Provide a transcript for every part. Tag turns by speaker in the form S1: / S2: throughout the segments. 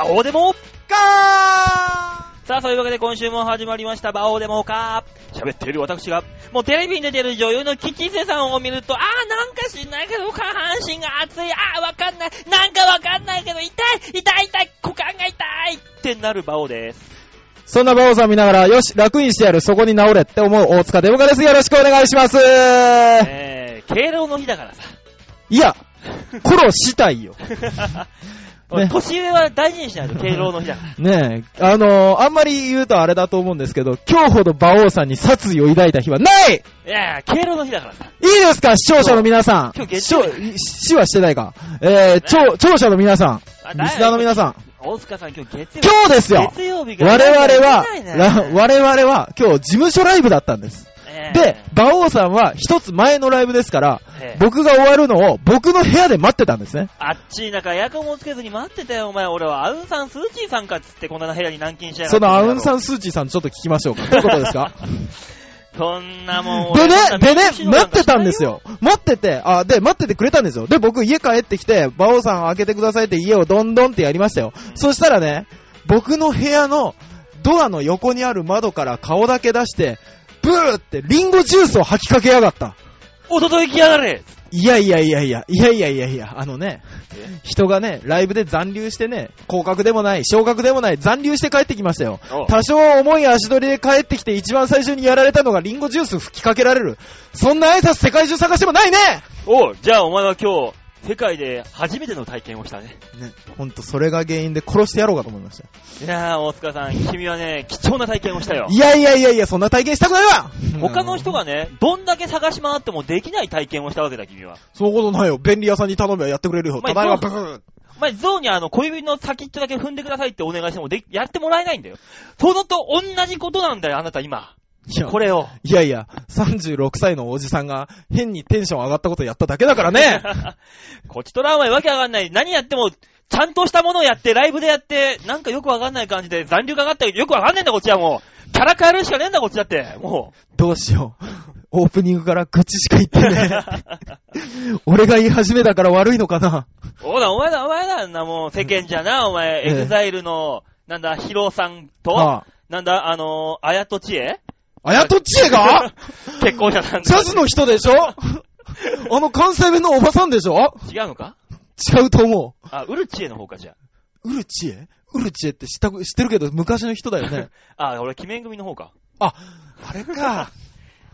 S1: バオデモ
S2: か
S1: さあ、そういうわけで今週も始まりました、バオデモか喋っている私が、もうテレビに出てる女優のキキセさんを見ると、あーなんか知んないけど下半身が熱い、あーわかんない、なんかわかんないけど痛い、痛い痛い、股間が痛いってなるバオです。
S2: そんなバオさん見ながら、よし、楽にしてやる、そこに治れって思う大塚デモカです。よろしくお願いします。
S1: えー、敬老の日だからさ。
S2: いや、苦労したいよ。ね
S1: 年上は大事にしないと敬老の日だから。
S2: ねえ、あのーあんまり言うとあれだと思うんですけど、今日ほど馬王さんに殺意を抱いた日はないい
S1: いやいや、敬老の日だからさ。
S2: いですか？視聴者の皆さん。
S1: 今日月
S2: 視聴
S1: 曜日
S2: 死はしてないか？えー、聴、聴者の皆さん。
S1: あ
S2: リスナーの皆さん。
S1: 大塚さん今日月曜日。
S2: 今日ですよ
S1: 月曜日が
S2: 我々は、我々は今日事務所ライブだったんです。
S1: えー
S2: で、馬王さんは一つ前のライブですから、
S1: えー
S2: 僕が終わるのを僕の部屋で待ってたんですね。
S1: あっちい中エアコンもつけずに待ってたよ、お前。俺はアウンサンスーチーさんかっつってこんな部屋に軟禁しやがって
S2: そのアウンサ
S1: ン。
S2: ンスーチーさんちょっと聞きましょうか。どういうことですか？
S1: そんなもん。
S2: でねでね待ってたんですよ。待ってて、あ、で、待っててくれたんですよ。で、僕家帰ってきて、馬王さん開けてくださいって家をどんどんってやりましたよ。そしたらね、僕の部屋のドアの横にある窓から顔だけ出して、ブーってリンゴジュースを吐きかけやがった。
S1: おととい来やがれ
S2: いやいやいやいや、いやいやいやいや、あのね、人がね、ライブで残留してね、降格でもない、昇格でもない、残留して帰ってきましたよ。多少重い足取りで帰ってきて一番最初にやられたのがリンゴジュース吹きかけられる。そんな挨拶世界中探してもないね
S1: おうじゃあお前は今日、世界で初めての体験をしたね。
S2: ね、ほんとそれが原因で殺してやろうかと思いました。
S1: いやー、大塚さん、君はね、貴重な体験をしたよ。
S2: いやいやいやいや、そんな体験したくないわ
S1: 他の人がね、どんだけ探し回ってもできない体験をしたわけだ、君は。
S2: そういうことないよ。便利屋さんに頼めばやってくれるよ。
S1: まあ
S2: ただいま、ブー
S1: お前、ゾウにあの、小指の先っちょだけ踏んでくださいってお願いしてもで、やってもらえないんだよ。そのと同じことなんだよ、あなた今。
S2: いや
S1: これを。
S2: いやいや、36歳のおじさんが変にテンション上がったことやっただけだからね。
S1: こっちとらお前わけわかんない。何やっても、ちゃんとしたものをやって、ライブでやって、なんかよくわかんない感じで残留かかったけど、よくわかんねえんだ、こっちはもう。キャラ変えるしかねえんだ、こっちだって。も
S2: どうしよう。オープニングから愚痴しか言って
S1: う。
S2: ね。俺が言い始めたから悪いのかな。
S1: そうだ、お前だ、お前だ、んなもう、世間じゃな、お前、
S2: ええ
S1: エグザイルの、なんだ、ヒロさんと、
S2: は？
S1: なんだ、あの、あやとちえ
S2: あ、あやとちえが？
S1: 結婚者なんだ。
S2: ジャズの人でしょ？あの関西弁のおばさんでしょ？
S1: 違うのか？
S2: 違うと思う。
S1: あ、ウルチエの方か、じゃ
S2: ウルチエ？ウルチエって知った、知ってるけど昔の人だよね。
S1: あ。あ、俺、鬼面組の方か。
S2: あ、あれか。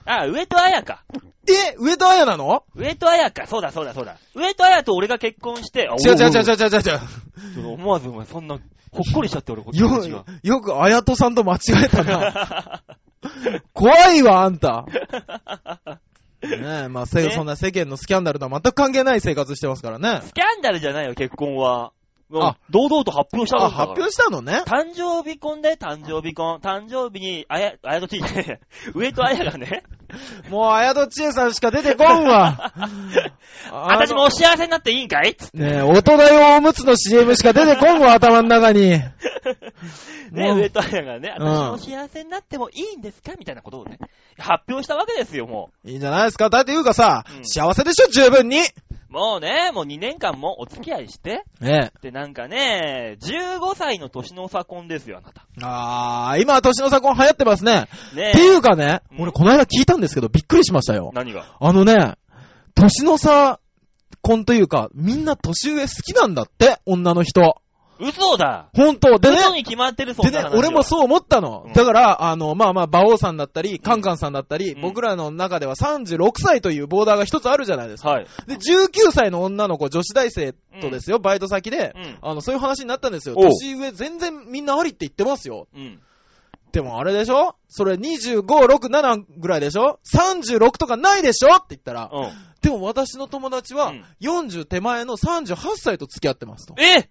S1: あ、上戸彩か。
S2: え、上戸彩なの？
S1: 上戸彩か。そうだ、そうだ、そうだ。上戸彩と俺が結婚して、あ
S2: 違う違う違う違う違う違う。
S1: 思わずお前、そんな、ほっこりしちゃって俺、こっち
S2: よ、よくあやとさんと間違えたな。怖いわ、あんた。ねえ、まあ、せ
S1: ね
S2: そんな世間のスキャンダルとは全く関係ない生活してますからね。
S1: スキャンダルじゃないよ、結婚は。
S2: あ
S1: 堂々と発表した
S2: あ、
S1: んだから。
S2: 発表したのね。
S1: 誕生日婚で誕生日婚。誕生日に、あや、あやとちいね、上戸彩がね、
S2: もう、あやとちえさんしか出てこんわ。あ
S1: 私もお幸せになっていいんかい？
S2: ねえ、大人用おむつの CM しか出てこんわ、頭の中に。
S1: ね、
S2: もう
S1: 上戸彩がね、
S2: うん。
S1: 私も幸せになってもいいんですか？みたいなことをね、発表したわけですよ、も
S2: いいんじゃないですか？だっていうかさ、
S1: うん。
S2: 幸せでしょ、十分に。
S1: う。もうね、もう2年間もお付き合いして、
S2: ね
S1: で、なんかね、15歳の年の差婚ですよ、あなた。
S2: あー、今、年の差婚流行ってますね。
S1: ね
S2: っていうかね、
S1: うん
S2: 俺この間聞いたんですけど、びっくりしましたよ。
S1: 何が？
S2: あのね、年の差婚というか、みんな年上好きなんだって、女の人。
S1: 嘘だ
S2: ほんと。でね、
S1: 嘘に決まってる、そん
S2: でね
S1: な話、は
S2: 俺もそう思ったの。
S1: うん
S2: だから、あの、まあまあ、馬王さんだったり、カンカンさんだったり、
S1: うん
S2: 僕らの中では36歳というボーダーが一つあるじゃないですか。
S1: はい。
S2: で、19歳の女の子、女子大生とですよ、バイト先で、
S1: うん。
S2: あの、そういう話になったんですよ。
S1: おう
S2: 年上全然みんなありって言ってますよ。
S1: うん。
S2: でもあれでしょ？それ25、6、7ぐらいでしょ ?36 とかないでしょ？って言ったら、
S1: うん。
S2: でも私の友達は
S1: うん
S2: 40手前の38歳と付き合ってますと。
S1: え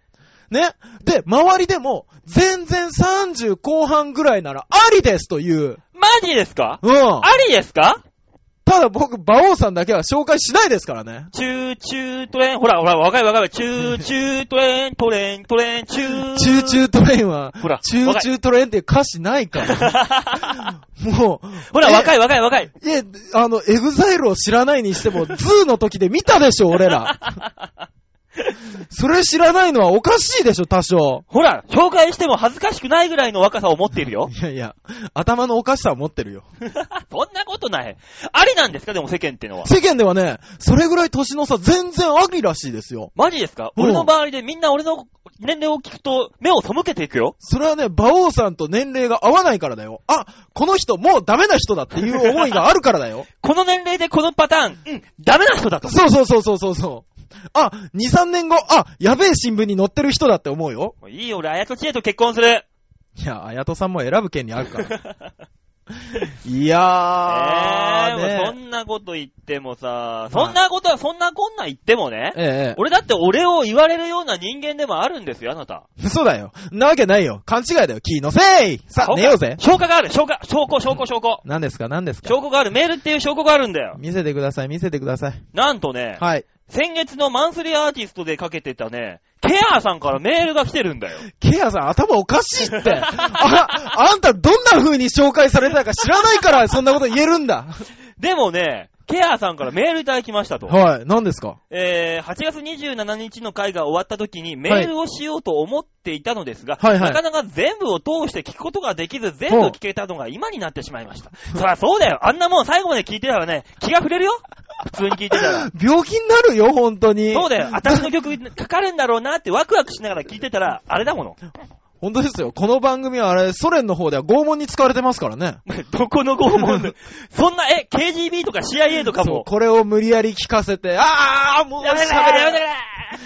S2: ねで、周りでも全然30後半ぐらいならありですという。
S1: マジですか？
S2: うん。
S1: ありですか？
S2: ただ僕、馬王さんだけは紹介しないですからね。
S1: チューチュートレイン、ほら、ほら、若い若い、チューチュートレイン、トレイン、トレイン、チュー。
S2: チューチュートレインは、
S1: ほら、
S2: チューチュートレインって歌詞ないから。もう、
S1: ほら、
S2: え
S1: 若い若い若い。
S2: いえ、あの、エグザイルを知らないにしても、 ZOO の時で見たでしょ、俺ら。それ知らないのはおかしいでしょ、多少。
S1: ほら、紹介しても恥ずかしくないぐらいの若さを持っているよ。
S2: いやいや、頭のおかしさは持ってるよ。
S1: そんなことない。ありなんですかでも世間ってのは。
S2: 世間ではね、それぐらい年の差全然ありらしいですよ。
S1: マジですか？
S2: うん
S1: 俺の周りでみんな俺の年齢を聞くと目を背けていくよ。
S2: それはね、馬王さんと年齢が合わないからだよ。あ、この人もうダメな人だっていう思いがあるからだよ。
S1: この年齢でこのパターン、うん、ダメな人だと。
S2: そうそうそうそうそうそう。あ、2、3年後、あ、やべえ新聞に載ってる人だって思うよ。
S1: いいよ、俺、あやとちえと結婚する。
S2: いや、あやとさんも選ぶ権利あるから。いやー、
S1: えー、もうそ
S2: ね
S1: んなこと言ってもさ、そんなことはそんなこんな言ってもね、
S2: え。ええ
S1: 俺だって俺を言われるような人間でもあるんですよ、あなた。
S2: そうだよ。なわけないよ。勘違いだよ。気のせいさあ、寝ようぜ。
S1: 証拠がある、証拠、証拠、証拠、証拠。
S2: 何ですか何ですか
S1: 証拠がある、メールっていう証拠があるんだよ。
S2: 見せてください、見せてください。
S1: なんとね、
S2: はい。
S1: 先月のマンスリーアーティストでかけてたね、ケアーさんからメールが来てるんだよ。
S2: ケアさん頭おかしいって。あ、あんたどんな風に紹介されたか知らないからそんなこと言えるんだ。
S1: でもね、ケアーさんからメールいただきましたと。
S2: はい。何ですか？
S1: えー、8月27日の回が終わった時にメールをしようと思っていたのですが、
S2: はいはい
S1: なかなか全部を通して聞くことができず、全部聞けたのが今になってしまいました。そりゃそうだよ。あんなもん最後まで聞いてたらね、気が触れるよ。普通に聞いてたら。
S2: 病気になるよ、本当に。
S1: そうだよ。私の曲かかるんだろうなってワクワクしながら聞いてたら、あれだもの。
S2: 本当ですよ。この番組はあれ、ソ連の方では拷問に使われてますからね。
S1: どこの拷問で？そんな、え、KGB とか CIA とかも？
S2: これを無理やり聞かせて、あーもう
S1: やめてくれやめてくれ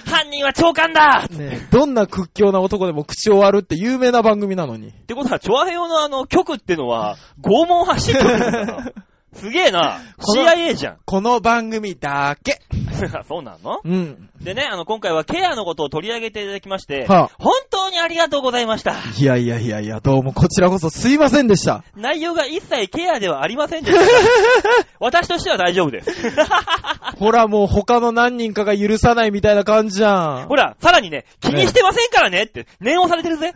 S1: 犯人は長官だ
S2: ねどんな屈強な男でも口を割るって有名な番組なのに。
S1: ってことは、チョアヘヨのあの、局ってのは、拷問発信局なんだな。すげえな。CIA じゃん。
S2: この番組だけ。
S1: そうなの？
S2: うん。
S1: でね、あの、今回はケアのことを取り上げていただきまして、
S2: はあ
S1: 本当にありがとうございました。
S2: いやいやいやいや、どうもこちらこそすいませんでした。
S1: 内容が一切ケアではありませんでした。私としては大丈夫です。
S2: ほらもう他の何人かが許さないみたいな感じじゃん
S1: ほ。ら、さらにね、気にしてませんからねって、念をされてるぜ。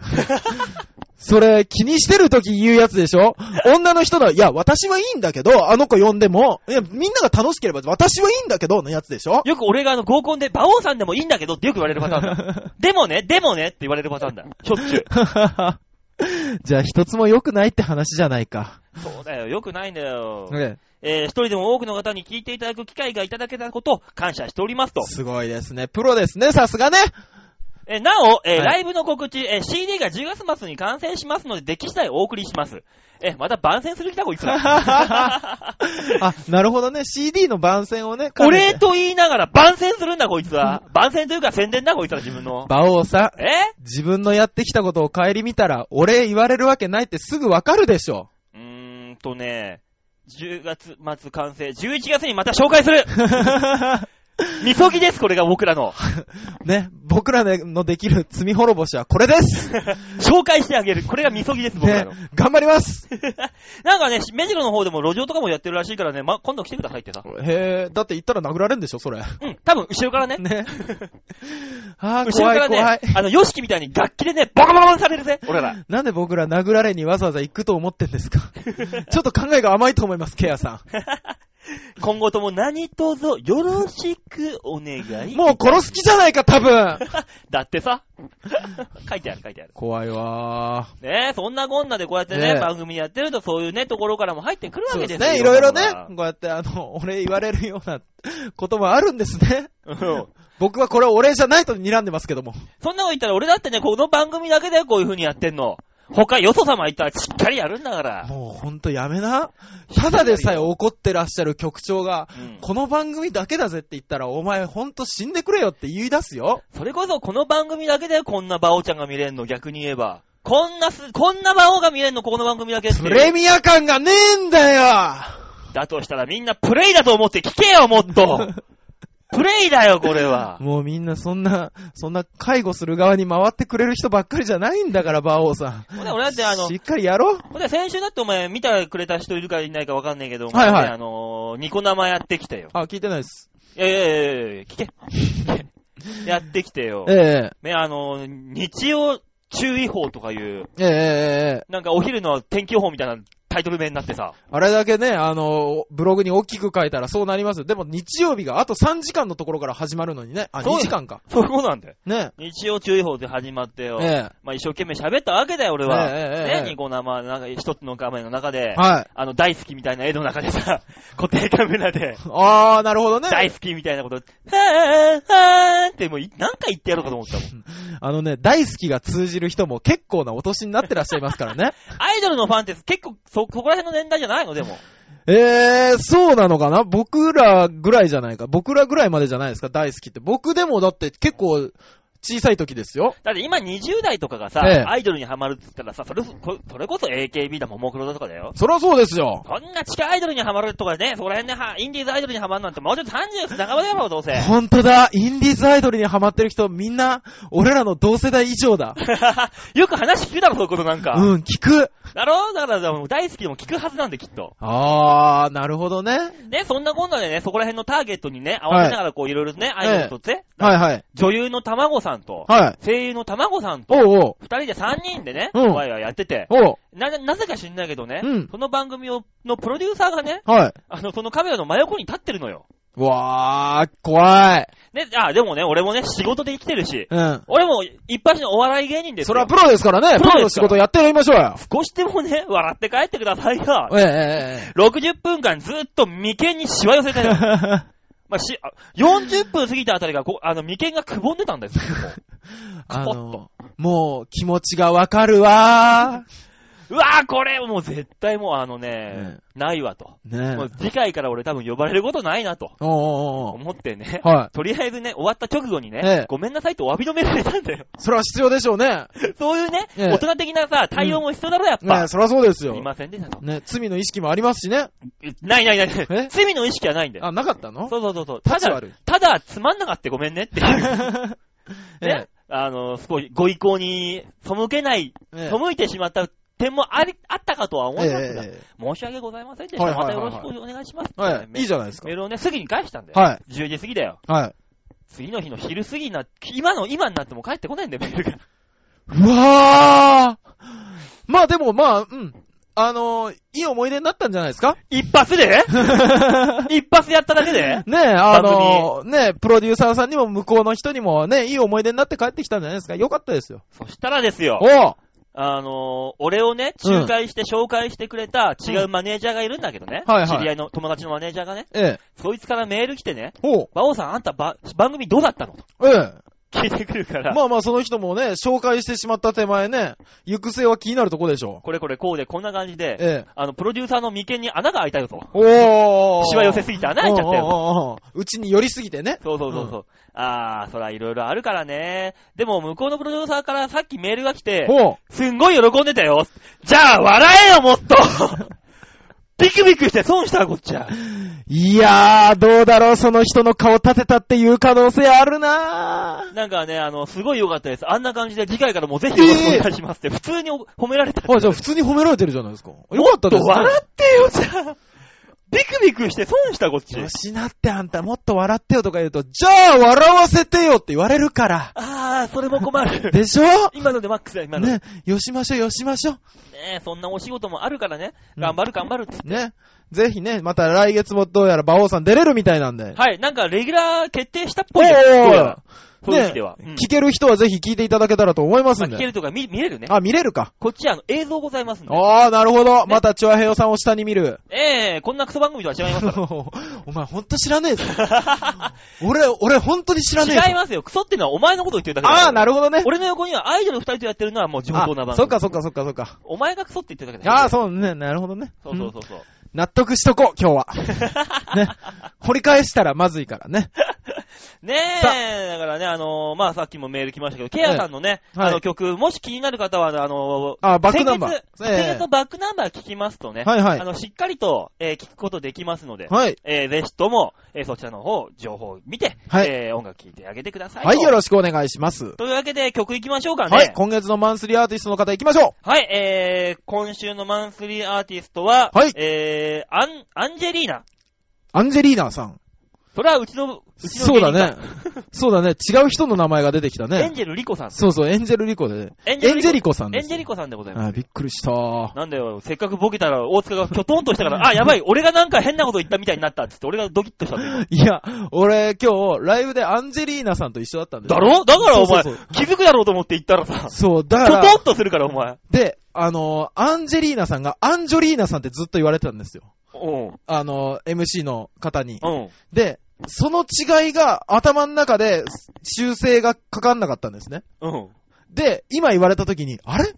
S2: それ気にしてる時言うやつでしょ？女の人の、いや、私はいいんだけど、あの子呼んでも、いや、みんなが楽しければ私はいいんだけどのやつでしょ？
S1: よく俺があの合コンで、馬王さんでもいいんだけどってよく言われるパターンだ。でもね、でもねって言われるパターンだ。しょっちゅう。
S2: じゃあ一つも良くないって話じゃないか。
S1: そうだよ、よくないんだよ。
S2: ね
S1: えー、一人でも多くの方に聞いていただく機会がいただけたことを感謝しておりますと。
S2: すごいですね。プロですね、さすがね。
S1: えーなお、えー
S2: はい
S1: ライブの告知、えー CD が10月末に完成しますので、出来次第お送りします。えーまた番宣する気だ、こいつら。
S2: あ、なるほどね。CD の番宣をね、
S1: お礼と言いながら番宣するんだ、こいつは。番宣というか宣伝だ、こいつら自分の。
S2: 馬王さん、
S1: え？
S2: 自分のやってきたことを帰り見たら、お礼言われるわけないってすぐわかるでしょ。
S1: うーんとね、10月末完成、11月にまた紹介する みそぎです、これが僕らの。
S2: ね、僕らのできる罪滅ぼしはこれです。
S1: 紹介してあげる。これがみそぎです、僕ら
S2: ね
S1: の。、
S2: 頑張ります。
S1: なんかね、目白の方でも路上とかもやってるらしいからね、ま、今度来てくださいってさ。
S2: へえ、だって言ったら殴られるんでしょ、それ。
S1: うん、多分後ろからね。
S2: ね。あー、
S1: 後ろから
S2: 怖い怖い
S1: ね。、あの、ヨシキみたいに楽器でね、ボコボコにされるぜ、俺ら。
S2: なんで僕ら殴られにわざわざ行くと思ってんですかちょっと考えが甘いと思います、ケアさ
S1: 今後とも何卒よろしくお願い。
S2: ん。もう殺す気じゃないか、多分。
S1: だってさ。書いてある書いてある。
S2: 怖いわー。
S1: ねえ、そんなこんなでこうやってね、
S2: ねえ
S1: 番組やってるとそういうね、ところからも入ってくるわけですよ。
S2: そうですね、いろいろねこうやってあの、お礼言われるようなこともあるんですね。
S1: うん
S2: 僕はこれお礼じゃないと睨んでますけども。
S1: そんなこと言ったら俺だってね、この番組だけでこういう風にやってんの。他、よそ様言ったらしっかりやるんだから。
S2: もうほんとやめな。ただでさえ怒ってらっしゃる局長が、
S1: うん
S2: この番組だけだぜって言ったら、お前ほんと死んでくれよって言い出すよ。
S1: それこそこの番組だけでこんなバオちゃんが見れんの、逆に言えば。こんなす、こんなバオが見れんの、この番組だけって。
S2: プレミア感がねえんだよ
S1: だとしたらみんなプレイだと思って聞けよ、もっと プレイだよ、これは。
S2: もうみんなそんな、そんな介護する側に回ってくれる人ばっかりじゃないんだから、馬王さん。
S1: ほ俺だってあの
S2: しっかりやろう。
S1: ほんで先週だってお前見てくれた人いるかいないかわかんないけど、
S2: はいはい
S1: あのーニコ生やってきてよ。
S2: あ、聞いてないです。
S1: いやいやいやいや聞け。やってきてよ。
S2: ええ
S1: ね、あのー日曜注意報とかいう、
S2: えええええ
S1: なんかお昼の天気予報みたいなのタイトル名になってさ。
S2: あれだけね、あの、ブログに大きく書いたらそうなりますよ。でも日曜日があと3時間のところから始まるのにね。あ、
S1: そう
S2: 2時間か。
S1: そういうことなんだよ。
S2: ね。
S1: 日曜注意報で始まってよ。
S2: え
S1: まあ一生懸命喋ったわけだよ、俺は。
S2: ええええええ
S1: ね、ニコ生、なんか一つの画面の中で
S2: え。、はい。
S1: あの、大好きみたいな絵の中でさ、固定カメラで、
S2: あー、なるほどね。
S1: 大好きみたいなこと、はぁはぁってもうい何回言ってやろうかと思ったもん。
S2: あのね、大好きが通じる人も結構なお年になってらっしゃいますからね。
S1: アイドルのファンって結構そ、そこら辺の年代じゃないの？でも。
S2: えー、そうなのかな？僕らぐらいじゃないか。僕らぐらいまでじゃないですか、大好きって。僕でもだって結構小さい時ですよ。
S1: だって今20代とかがさ、
S2: ええ
S1: アイドルにハマるって言ったらさ、それこそれこそ AKB だももクロだとかだよ。
S2: そりゃそうですよ。
S1: こんな地下アイドルにハマるとかね、そこら辺ではインディーズアイドルにハマるなんてもうちょっと30半ばだろ、どうせ。
S2: ほんとだ。インディーズアイドルにハマってる人、みんな、俺らの同世代以上だ。
S1: よく話聞くだろ、そういうことなんか。
S2: うん、聞く。
S1: だろだから大好きでも聞くはずなんで、きっと。
S2: あー、なるほどね。
S1: ね、そんなこんなでね、そこら辺のターゲットにね、合わせながらこういろいろね、アイドルとって、
S2: はいはい。
S1: 女優の卵さんと、
S2: はい。
S1: 声優の卵さんと、
S2: おうおう。
S1: 二人で三人でね、
S2: うん
S1: ワイワイやってて、
S2: おう。
S1: な、なぜか知んないけどね、
S2: うん
S1: その番組を、のプロデューサーがね、
S2: はい。
S1: あの、そのカメラの真横に立ってるのよ。
S2: わー、怖い。
S1: ね、あ、でもね、俺もね、仕事で生きてるし、
S2: うん。
S1: 俺も一発のお笑い芸人ですよ。
S2: それはプロですからね。プ
S1: プロ
S2: の仕事やってやりましょうよ。
S1: 少しでもね、笑って帰ってくださいよ。
S2: ええええ
S1: 60分間ずっと眉間にしわ寄せたよ。
S2: ええ。
S1: まあ、し、あ40分過ぎたあたりがこう、あの、眉間がくぼんでたんですよ。もう
S2: あの、もう気持ちがわかるわ
S1: うわぁ、これもう絶対もうあのね、ないわと。
S2: ー。ね
S1: もう次回から俺多分呼ばれることないなと
S2: おうおうおう
S1: 思ってね。
S2: は
S1: とりあえずね、終わった直後にね、
S2: ええ
S1: ごめんなさいとお詫びのメール入れたんだよ。
S2: い。それは必要でしょうね。
S1: そういうね、
S2: ええ
S1: 大人的なさ、対応も必要だろ、やっぱ。
S2: ねそりゃそうですよ
S1: すい。ませんでしたと。
S2: ね、罪の意識もありますしね。
S1: ないないない
S2: え？
S1: 罪の意識はないんだよ。
S2: あ、なかったの？
S1: そうそうそうそう。ただただ、つまんなかったごめんねっていう。
S2: え
S1: ね。あの、すごい、ご意向に背けない、
S2: ええ
S1: 背いてしまった点もあり、あったかとは思いますが、
S2: え
S1: 申し訳ございませんでした。
S2: はいはいはいはい
S1: またよろしくお願いします。
S2: えはい。いいじゃないですか
S1: メ。ールをね、すぐに返したんだよ。
S2: はい。
S1: 10時過ぎだよ。
S2: はい。
S1: 次の日の昼過ぎにな、今の、今になっても帰ってこないんだよ、メールが。
S2: うわーまあでもまあ、うん。あのー、いい思い出になったんじゃないですか？
S1: 一発で？一発やっただけで？
S2: ねえ、あのー、ねえ、プロデューサーさんにも向こうの人にもね、いい思い出になって帰ってきたんじゃないですか？よかったですよ。
S1: そしたらですよ。
S2: おう
S1: あのー、俺をね、仲介して紹介してくれた違うマネージャーがいるんだけどね。
S2: はいはい
S1: 知り合いの友達のマネージャーがね。
S2: ええ。
S1: そいつからメール来てね。
S2: おう
S1: バオさん、あんたば番組どうだったの？と
S2: え
S1: 聞いてくるか
S2: え。
S1: ら。
S2: まあまあ、その人もね、紹介してしまった手前ね、行く末は気になるとこでしょ。
S1: これこれこうでこんな感じ
S2: う。
S1: で、
S2: ええ。
S1: あの、プロデューサーの眉間に穴が開いたよと。
S2: おー。
S1: しわ寄せすぎて穴開いちゃったよ。
S2: おうちに寄りすぎてね。
S1: そうそうそうそう。あー、そらいろいろあるからね。でも、向こうのプロデュー。サー。からさっきメー。ルが来て、
S2: ほ
S1: すんごい喜んでたよ。じゃあ、笑えよ、もっとビクビクして損した、こっちは。
S2: う。いやー、どうだろう、その人の顔立てたっていう可能性あるな
S1: なんかね、あの、すごい良かったです。あんな感じで次回からもうぜひよろしくお願いしますって、普通に褒められた。
S2: ー。あ、じゃあ普通に褒められてるじゃないですか。よかったです、ね。
S1: もっと笑ってよ、じゃあ。ビクビクして損した、こっち。
S2: よしなってあんたもっと笑ってよとか言うと、じゃあ笑わせてよって言われるから。
S1: あー、それも困る。
S2: でしょ？
S1: 今のでマックスだよ、今の。ね
S2: ね、よしましょうよしましょう。
S1: えそんなお仕事もあるからね。
S2: うん
S1: 頑張る頑張るっつって。
S2: ね。ぜひね、また来月もどうやら馬王さん出れるみたいなんで。
S1: はい、なんかレギュラー決定したっぽ
S2: お
S1: いです。どうやら
S2: ー
S1: は。うん
S2: 聞ける人はぜひ聞いていただけたらと思いますんで。
S1: まあ聞けるとか見見れるね。
S2: あ、見れるか。
S1: こっちあの映像ございますんで。
S2: ああ、なるほど。またチュアヘヨさんを下に見る。
S1: ええこんなクソ番組とは違いますか
S2: お前ほんと知らねえぞ。
S1: ら。
S2: 俺、俺ほんとに知らねえぞ。
S1: 違いますよ。クソってのはお前のことを言ってるだけだ
S2: ああ、なるほどね。
S1: 俺の横にはアイドル二人とやってるのはもう地元な番組。
S2: あそっかそっかそっかそっか。
S1: お前がクソって言ってるだけだ
S2: ああ、
S1: う。
S2: そうね。なるほどね。
S1: そうそうそうそう。
S2: 納得しとこう、今日は。ね。掘り返したらまずいからね。
S1: ね
S2: さ
S1: え、だからね、あのーまあ、さっきもメール来ましたけど、ケアさんのね、
S2: はい
S1: あの曲、もし気になる方は、あのー
S2: あバックナンバー
S1: 先月、のバックナンバー聞きますとね、
S2: はいはい
S1: あの、しっかりと、えー聞くことできますので、
S2: はい。
S1: えーぜひとも、えーそちらの方、情報を見て、
S2: はい
S1: えー音楽聴いてあげてください。
S2: はい、よ
S1: し
S2: ろしくお願いします。
S1: く。というわけで、曲行きましょうかね。
S2: はい、今月のマンスリーアーティストの方行きましょ
S1: はい、えー、今週のマンスリーアーティストは、
S2: はい
S1: えー、アン、アンジェリーナ。
S2: アンジェリーナさん。
S1: それはうちの、うちの
S2: そうだね。そうだね。違う人の名前が出てきた
S1: か。エン
S2: ね。
S1: ジェルリコさん。
S2: そうそう、エンジェルリコで。エンジェリコさんです。
S1: エンジェリコさんでございます。
S2: あ、びっくりした。
S1: なんだよ、せっかくボケたら大塚がキョトンとしたから、あ、やばい、俺がなんか変なこと言ったみたいになったっつって、俺がドキッとしたんだよ。
S2: いや、俺今日、ライブでアンジェリーナさんと一緒だったんです
S1: だろ？だからお前
S2: そうそう
S1: 気づくだろうと思って言ったらさ、
S2: そう、だ
S1: キョ
S2: から、
S1: トンとするからお前。
S2: で、あの、アンジェリーナさんがアンジョリーナさんってずっと言われてたんですよ。
S1: うん。
S2: あの、MC の方に。
S1: うん。
S2: で、その違いが頭の中で修正がかかんなかったんですね。
S1: うん。
S2: で、今言われた時に、あれ？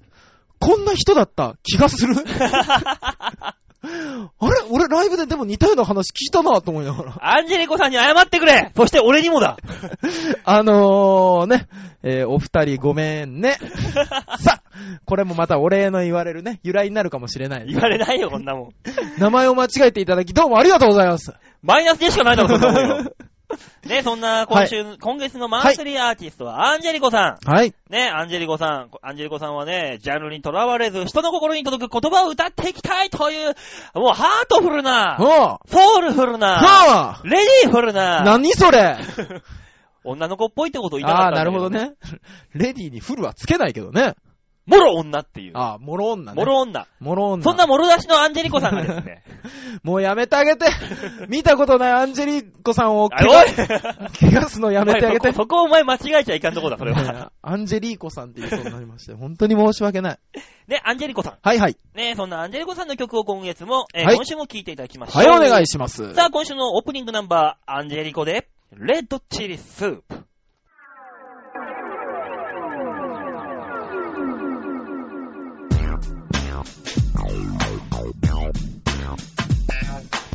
S2: こんな人だった気がする？あれ？俺ライブででも似たような話聞いたなと思いながら。
S1: アンジェリコさんに謝ってくれそして俺にもだ
S2: あのー、ね、えーお二人ごめんね。さあ、これもまたお礼の言われるね、由来になるかもしれない。
S1: 言われないよ、こんなもん。
S2: 名前を間違えていただき、どうもありがとうございます。
S1: マイナスでしかないだろ、そんなもんよ。ね、そんな今週、今月のマンスリーアーティストはアンジェリコさん。
S2: はい。
S1: ね、アンジェリコさん、アンジェリコさんはね、ジャンルにとらわれず、人の心に届く言葉を歌っていきたいという、もうハートフルな、
S2: は
S1: ソウルフル
S2: あ、
S1: な、
S2: は
S1: レディーフル
S2: あ、
S1: な、
S2: 何それ
S1: 女の子っぽいってことを言いたか
S2: ああ、
S1: ったんだけ
S2: なるほど。ね。レディーにフルはつけないけどね。
S1: もろ女っていう。
S2: ああ、もろ女ね。
S1: もろ女。
S2: もろ女。
S1: そんなもろ出しのアンジェリコさんがですね。
S2: もうやめてあげて。見たことないアンジェリーコさんを
S1: あ
S2: 怪我、怪我すのやめてあげて
S1: そ。こそこお前間違えちゃいかんとこだ、それは。
S2: ねアンジェリーコさんって言いそうになりまして、本当に申し訳ない。
S1: ね、アンジェリコさん。
S2: はいはい。
S1: ね、そんなアンジェリコさんの曲を今月も、えー
S2: はい
S1: 今週も聴いていただきましょう。
S2: はい、お願いします。
S1: さあ、今週のオープニングナンバー、アンジェリコで、レッドチリスープ。
S3: 「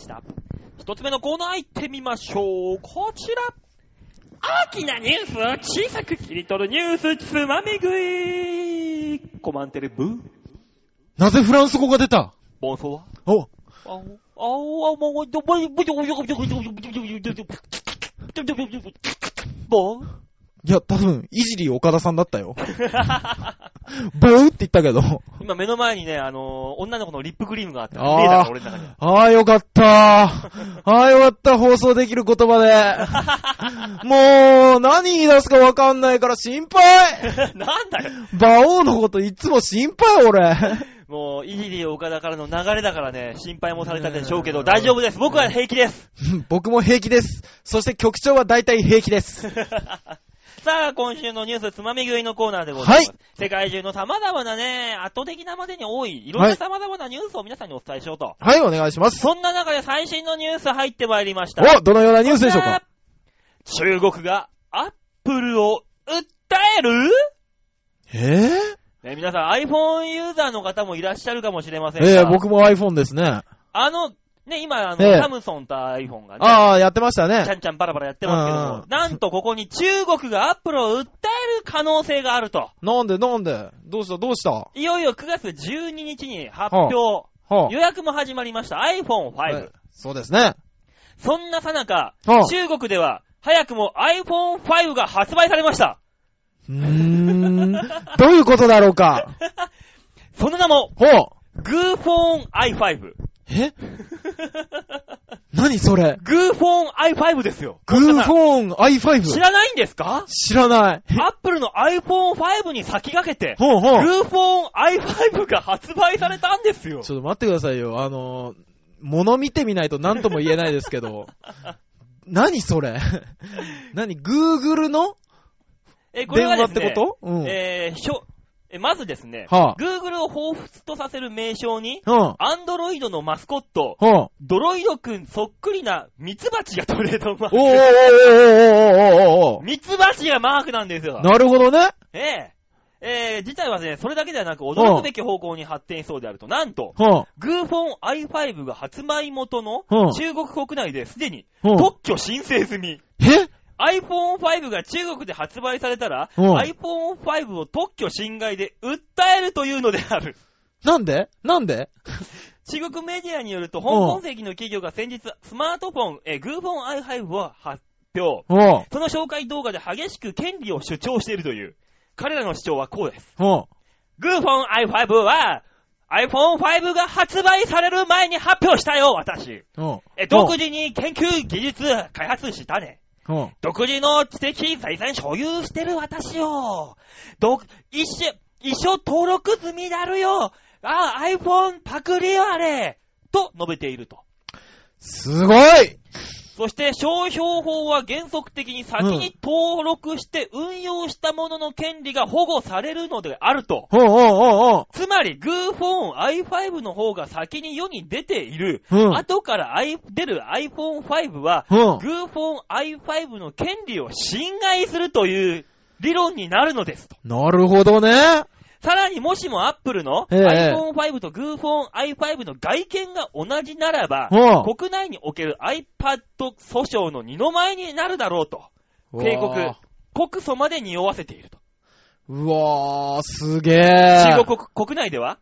S3: した。
S1: 一つ目のコーナー行ってみましょう。こちら。大きなニュースを小さく切り取るニュースつまみ食いコマンテレブー。
S2: なぜフランス語が出た？
S1: ボンソワ。
S2: お、
S1: あお、あお、もう、どぼい、ぼい、ぼい、ぼい、ぼい、ぼい、ぼい、ぼい、ぼい、ボン
S2: いや、多分、いじり岡田さんだったよ。ボウって言ったけど。
S1: 今目の前にね、あのー、女の子のリップクリームがあって、レーダーが俺の中に。
S2: ああ、よかった。ああ、よかった、放送できる言葉で。もう、何言い出すかわかんないから心配
S1: なんだよ。
S2: 馬王のこといつも心配、俺。
S1: もう、いじり岡田からの流れだからね、心配もされたでしょうけど、大丈夫です。僕は平気です。
S2: 僕も平気です。そして局長は大体平気です。
S1: さあ、今週のニュースつまみ食いのコーナーでございます。
S2: はい
S1: 世界中の様々なね、圧倒的なまでに多い、いろんな様々なニュースを皆さんにお伝えしようと。
S2: はい、お願いします。
S1: そんな中で最新のニュース入ってまいりました。
S2: お、どのようなニュースでしょうか？
S1: 中国がアップルを訴える？
S2: え
S1: ね、皆さん iPhone ユーザーの方もいらっしゃるかもしれませ
S2: ぇ、
S1: んが、
S2: ええ僕も iPhone ですね。
S1: あの、ね、今、あの、
S2: ええ
S1: サムソンと iPhone がね、
S2: ああ、やってましたね
S1: ち。ゃんちゃんバラバラやってますけど
S2: うん
S1: も、なんとここに中国がアップルを訴える可能性があると。
S2: なんでなんで？どうした？どうした？はい
S1: よいよ9月12日に発表、
S2: あ、
S1: 予約も始まりました iPhone5。
S2: はいそうですね。
S1: そんなさなか、
S2: はあ
S1: 中国では早くも iPhone5 が発売されました。
S2: うーん。どういうことだろうか
S1: その名も、
S2: ほう。
S1: GooPhone i5。
S2: え？何それ
S1: ？GooPhone i5 ですよ。
S2: グーフォン
S1: 知
S2: i5?
S1: らないんですか？
S2: 知らない。
S1: アップルの iPhone5 に先駆けて、
S2: ほうほう。
S1: GooPhone i5 が発売されたんですよ。
S2: ちょっと待ってくださいよ。あのー、物見てみないと何とも言えないですけど。何それ？何 ?Google の？
S1: え、これ
S2: 電話っ
S1: はですね、
S2: てこと？うん。
S1: えーえまずですね、
S2: はあ
S1: Google を彷彿とさせる名称に、
S2: うん。
S1: Android のマスコット、
S2: うん。
S1: ドロイドくんそっくりなミツバチがトレードマー
S2: おーおーおーおーおーおーおー
S1: ク。ミツバチがマークなんですよ。
S2: なるほどね。
S1: えええー、自体はね、それだけではなく驚くべき方向に発展しそうであると。なんと、
S2: うん。
S1: GooPhone i5 が発売元の
S2: うん
S1: 中国国内ですでに
S2: うん。
S1: 特許申請済み。
S2: え？
S1: iPhone5 が中国で発売されたら、
S2: うん
S1: iPhone5 を特許侵害で訴えるというのである。
S2: なんで？なんで？
S1: 中国メディアによると、香港籍の企業が先日、スマートフォン、えー、GooPhone i5 を発表。
S2: うん。
S1: その紹介動画で激しく権利を主張しているという。彼らの主張はこうです。
S2: うん。
S1: GooPhone i5 は、iPhone5 が発売される前に発表したよ、私。独自に研究技術開発したね。
S2: うん。
S1: 独自の知的財産所有してる私よ。ど、一緒、一緒登録済みだるよ。あ、iPhone パクリよ、あれ。と述べていると。
S2: すごい
S1: そして商標法は原則的に先に登録して運用したものの権利が保護されるのであると。
S2: う
S1: つまり GooPhone i5 の方が先に世に出ている、
S2: うん。うん。
S1: 後から出る iPhone5 は、
S2: うん。
S1: GooPhone i5 の権利を侵害するという理論になるのですと。
S2: なるほどね。
S1: さらにもしも Apple の
S2: ええ
S1: iPhone5 と GooPhone i5 の外見が同じならば、
S2: うん
S1: 国内における iPad 訴訟の二の前になるだろうと。警告告訴まで匂わせていると。
S2: うわー、すげえ。
S1: 中国国国内では、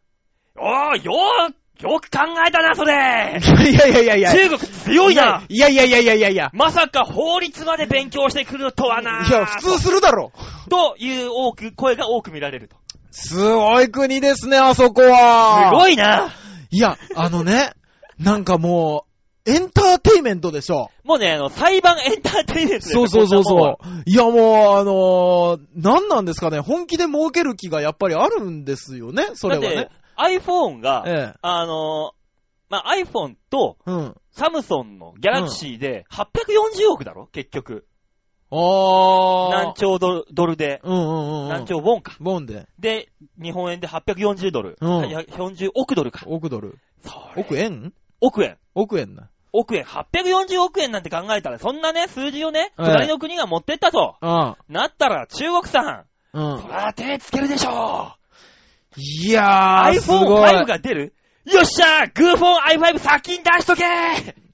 S1: おー、よー、よく考えたな、それ
S2: いやいやいやいや。
S1: 中国強いない
S2: やいやいやいやいやいや。
S1: まさか法律まで勉強してくるとはない
S2: や、普通するだろ。
S1: という多く、声が多く見られると。
S2: すごい国ですね、あそこは。
S1: すごいない
S2: や、あのね、なんかもう、エンターテイメントでしょ。
S1: もうね、あの、裁判エンターテイメントで
S2: そうそうそうそう。いやもう、あのー、何なんですかね、本気で儲ける気がやっぱりあるんですよね、それはね
S1: だって。、iPhone が、
S2: ええ。
S1: あのまあ、iPhone と
S2: うん。
S1: サムソンのギャラクシーで840億だろ結局。
S2: あー。
S1: 何兆ドルドルで。
S2: うんうんうんうん。
S1: 何兆ウォンか。
S2: ボンで。
S1: で、日本円で840ドル。
S2: うん
S1: いや40億ドルか。
S2: 億ドル。
S1: それ
S2: 億円？
S1: 億円。
S2: 億円な。
S1: 億円、840億円なんて考えたら、そんなね、数字をね、
S2: はい
S1: 隣の国が持ってったと、
S2: うん。
S1: なったら中国さん、
S2: うん
S1: そ。ら手つけるでしょ
S2: いやー、すごい。
S1: iPhone5 が出るよっしゃーグーフォン i5 先に出しとけ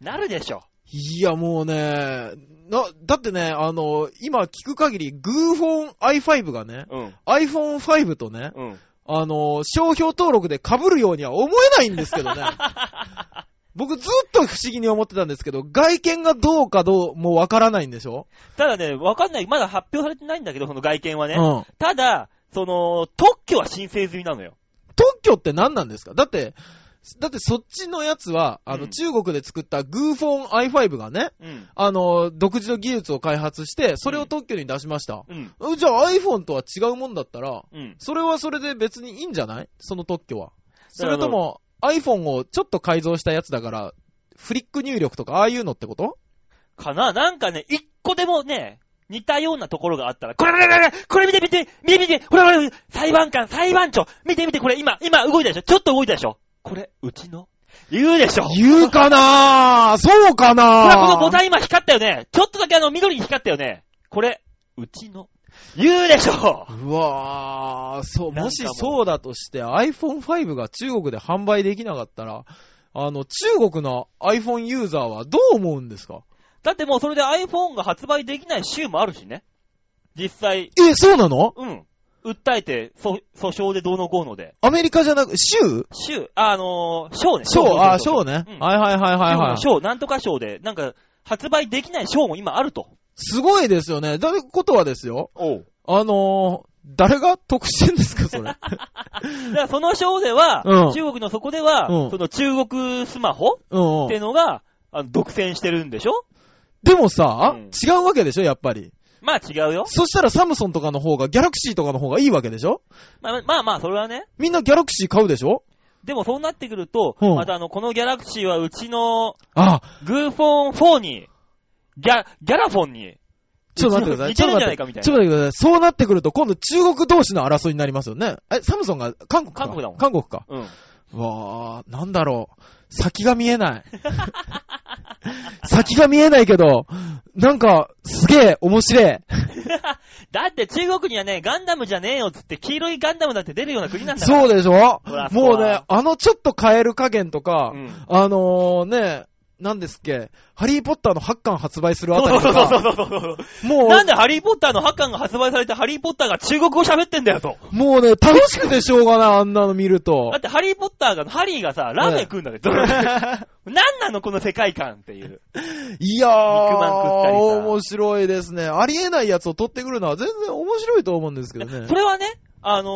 S1: なるでしょ。
S2: いや、もうね、な、だってね、あの、今聞く限り、グーフォン i5 がね、
S1: うん。
S2: iPhone5 とね、
S1: うん。
S2: あの、商標登録で被るようには思えないんですけどね。僕ずっと不思議に思ってたんですけど、外見がどうかどうもわからないんでしょ？
S1: ただね、わかんない。まだ発表されてないんだけど、その外見はね。
S2: うん。
S1: ただ、その、特許は申請済みなのよ。
S2: 特許って何なんですか？だって、だってそっちのやつは、あの、
S1: うん
S2: 中国で作ったグーフォン i5 がね、
S1: うん。
S2: あの、独自の技術を開発して、それを特許に出しました。
S1: うん。
S2: うじゃあ iPhone とは違うもんだったら、
S1: うん。
S2: それはそれで別にいいんじゃない？その特許は。それとも iPhone をちょっと改造したやつだから、フリック入力とかああいうのってこと？
S1: かな？なんかね、一個でもね、似たようなところがあったら、これこれこれこれ見て見て見て見てほらほら裁判官、裁判長見て見てこれ今、今動いたでしょ？ちょっと動いたでしょ？これ、うちの？言うでしょ。
S2: 言うかな？そうか
S1: ほ
S2: な
S1: ら、このボタン今光ったよね。ちょっとだけあの緑に光ったよね。これ、うちの？言うでしょ。
S2: うわー、そう、
S1: も
S2: しそうだとして iPhone5 が中国で販売できなかったら、あの、中国の iPhone ユーザーはどう思うんですか？
S1: だってもうそれで iPhone が発売できない州もあるしね。実際、
S2: え、そうなの？
S1: うん。訴えて、そ訴訟でどうのこうので。
S2: アメリカじゃなく、州？
S1: 州、あのー、賞ね。
S2: 賞、あ、賞
S1: 賞
S2: ね。
S1: うん
S2: はいはいはいはいはい。
S1: 賞、なんとか賞で、なんか、発売できない賞も今あると。
S2: すごいですよね。だことはですよ。
S1: おう。
S2: あのー、誰が得してんですか、それ？
S1: だからその賞では、
S2: うん
S1: 中国のそこでは、
S2: うん
S1: その中国スマホ
S2: うんうん
S1: ってのが、あの独占してるんでしょ？
S2: でもさ、
S1: うん
S2: 違うわけでしょ、やっぱり。
S1: まあ違うよ。
S2: そしたらサムソンとかの方が、ギャラクシーとかの方がいいわけでしょ？
S1: まあまあまあ、それはね。
S2: みんなギャラクシー買うでしょ？
S1: でもそうなってくると、
S2: うん
S1: またあの、このギャラクシーはうちの
S2: あ、
S1: グーフォン4に、ギャ、ギャラフォンに、
S2: ちょっと待ってください。
S1: 似てるんじゃ
S2: ちょっと待って
S1: ないかみたいな
S2: ちょっと待ってください。そうなってくると、今度中国同士の争いになりますよね。え、サムソンが韓国か？
S1: 韓国だもん
S2: 韓国か。
S1: うん。
S2: うわー、なんだろう。先が見えない。先が見えないけど、なんか、すげえ、面白い。
S1: だって中国にはね、ガンダムじゃねえよっつって黄色いガンダムだって出るような国なんだから。
S2: そうでしょ？もうね、あのちょっと変える加減とか、
S1: うん
S2: あのー、ね、なんですっけ、ハリーポッターの8巻発売するあたりと
S1: そうそうそう
S2: か、
S1: そうそうそう。
S2: もう、
S1: なんでハリーポッターの8巻が発売されてハリーポッターが中国語喋ってんだよと。
S2: もうね、楽しくてしょうがない、あんなの見ると
S1: だっ。てハリーポッターが、ハリーがさ、ラーメン食うんだけど、なんなのこの世界観っていう。
S2: いや
S1: 肉まん食ったり
S2: ー、
S1: さ
S2: 面白いですね。ありえないやつを取ってくるのは全然面白いと思うんですけどね
S1: そ。れはね、あの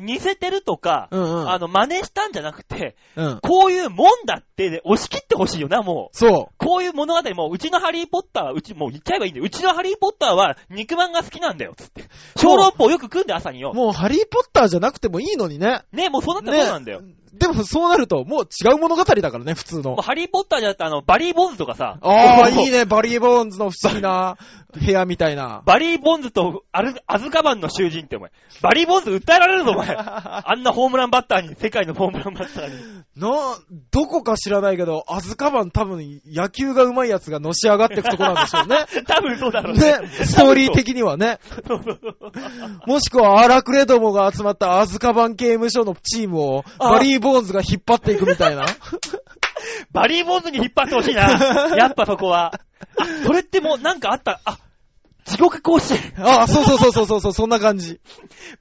S1: ー、似せてるとか、
S2: うんうん。
S1: あの、真似したんじゃなくて、
S2: うん。
S1: こういうもんだって、ね、押し切ってほしいよな、もう。
S2: そ
S1: こういう物語も、うちのハリーポッターは、うち、もう言っちゃえばいいんだよ。うちのハリーポッターは肉まんが好きなんだよ、つって。小籠包よく食うんで朝によ
S2: う。。もうハリーポッターじゃなくてもいいのにね。
S1: ね、もうそうなったらそうなんだよ。
S2: でもそうなると、もう違う物語だからね、普通の。
S1: ハリーポッターじゃなくて、あの、バリー・ボンズとかさ。
S2: ああ、いいね、バリー・ボンズの不思議な 部屋みたいな。
S1: バリー・ボンズとアルアズカバンの囚人ってお前。バリー・ボンズ訴えられるぞ、お前。あんなホームランバッターに、世界のホームランバッターに。
S2: な、どこか知らないけど、アズカバン多分野球が上手いやつがのし上がっていくとこなんでしょうね。
S1: 多分そうだろうね。
S2: ね、ストーリー的にはね。もしくは荒くれどもが集まったアズカバン刑務所のチームを
S1: あ
S2: バリー・ボンズが引っ張っていくみたいな。
S1: バリー・ボンズに引っ張ってほしいな。やっぱそこは。あ、それってもうなんかあった。あ、地獄甲子園。
S2: ああ、そうそうそうそうそうそう、そんな感じ。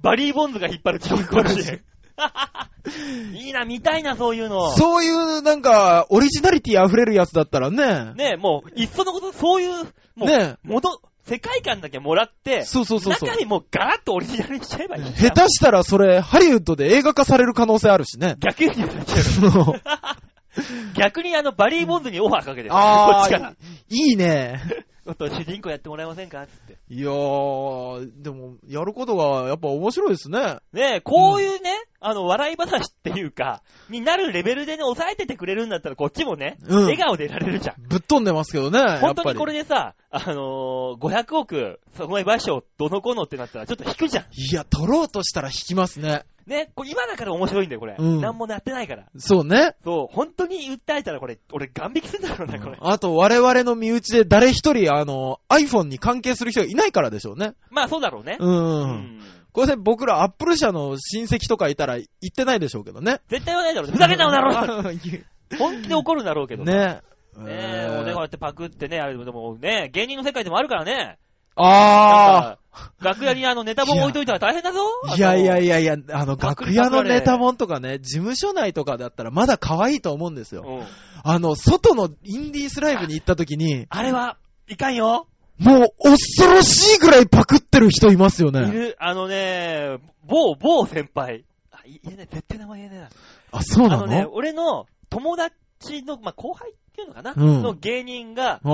S1: バリー・ボンズが引っ張る地獄甲子園。いいな、見たいな、そういうの。
S2: そういうなんか、オリジナリティ溢れるやつだったらね。
S1: ねもう、いっそのこと、そういう、もう、
S2: ね
S1: 元、世界観だけもらって、
S2: そうそうそうそう
S1: 中。にもうガラッとオリジナルにしちゃえばいい。
S2: 下手したらそれ、ハリウッドで映画化される可能性あるしね。
S1: 逆に言っちゃう。逆にあの、バリー・ボンズにオファーかけてる。こ
S2: あ
S1: っちから。
S2: あ、いいね。
S1: ちょっと主人公やってもらえませんかつって。
S2: いやー、でも、やることがやっぱ面白いですね。
S1: ねえ、こういうね、あの、笑い話っていうか、になるレベルでね、抑えててくれるんだったらこっちもね、
S2: うん
S1: 笑顔でいられるじゃん。
S2: ぶっ飛んでますけどね。やっぱり
S1: 本当にこれでさ、あのー、500億、損害賠償どのこのってなったらちょっと引くじゃん。
S2: いや、取ろうとしたら引きますね。
S1: ね、これ今だから面白いんだよ、これ。
S2: うん
S1: なんもなってないから。
S2: そうね。
S1: そう、本当に訴えたらこれ、俺、ガン引きするんだろうな、これ。
S2: あと、我々の身内で誰一人、あの、iPhone に関係する人がいないからでしょうね。
S1: まあ、そうだろうね。
S2: うん。
S1: うん
S2: これで僕らアップル社の親戚とかいたら言ってないでしょうけどね。
S1: 絶対言わないだろう。ふざけんなよだろう。
S2: ね
S1: 本気で怒るんだろうけど。ね
S2: ね
S1: え、おでこうやってパクってね、あれでもね、芸人の世界でもあるからね。
S2: あ
S1: なんか 楽屋にあのネタ本置いといたら大変だぞ。
S2: あ。いやいや
S1: い
S2: いやいや、あの、楽屋のネタ本とかね、事務所内とかだったらまだ可愛いと思うんですよ。
S1: うん。
S2: あの、外のインディースライブに行った時に、
S1: あれは、いかんよ。
S2: もう恐ろしいぐらいパクってる人いますよ
S1: い
S2: ね。
S1: る、あのね、某、某先輩。あ、い言えない、絶対名前言えないな。
S2: あ、そうな
S1: あのね、
S2: の
S1: 俺の友達の、まあ、後輩っていうのかな、
S2: うん
S1: の芸人が、
S2: うん。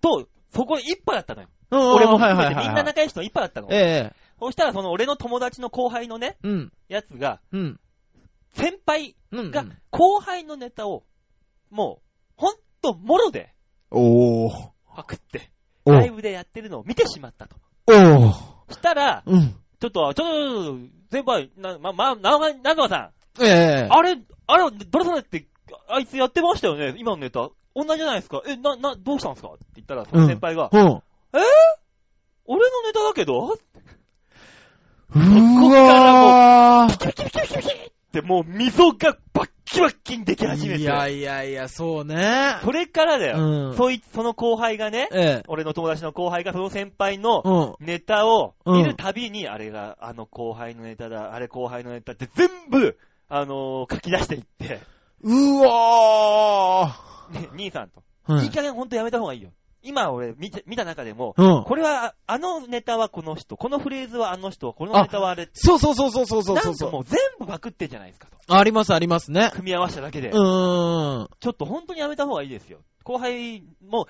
S1: と、そこ一派だったのよ。
S2: うん
S1: 俺も
S2: はい
S1: 含めて
S2: はいはいはい。
S1: みんな仲良い人の一派だったの。
S2: ええ。
S1: そしたらその俺の友達の後輩のね、
S2: うん。
S1: やつが、
S2: うん。
S1: 先輩
S2: うん。
S1: が後輩のネタを、もう、ほんと、もろで
S2: おー。
S1: パクって、
S2: お
S1: ライブでやってるのを見てしまったと。
S2: おー。
S1: したら、
S2: うん。
S1: ちょっと、ちょっと、先輩、な、ま、ま、なが、ながさん、
S2: ええ。
S1: あれ、あれ、ドラさんって、あいつやってましたよね、今のネタ。同じじゃないですか。え、な、な、どうしたんですか？って言ったら、その先輩が、
S2: うん。
S1: 俺のネタだけど？
S2: う
S1: こ
S2: わ
S1: キビキビキビキビキビってもう溝がバッキバッキにでき始め
S2: ー。
S1: て。
S2: いやいやいや、そうね。
S1: それからだよ。
S2: うん
S1: そいつ、その後輩がね、
S2: ええ。
S1: 俺の友達の後輩がその先輩の
S2: うん。
S1: ネタを
S2: うん
S1: 見るたびに、あれが、あの後輩のネタだ、あれ後輩のネタって全部、あのー書き出していって、
S2: うわ
S1: ね兄さんと。
S2: ー。
S1: いい加減ほんとやめた方がいいよ。今俺見て見た中でも、
S2: うん。
S1: これは、あのネタはこの人、このフレーズはあの人、このネタはあれ。
S2: そうそうそうそうそうそう
S1: な
S2: そう
S1: もう全部パクってんじゃないですかと。
S2: ありますありますね。
S1: 組み合わせただけで。
S2: うーん。
S1: ちょっと本当にやめた方がいいですよ。後輩も、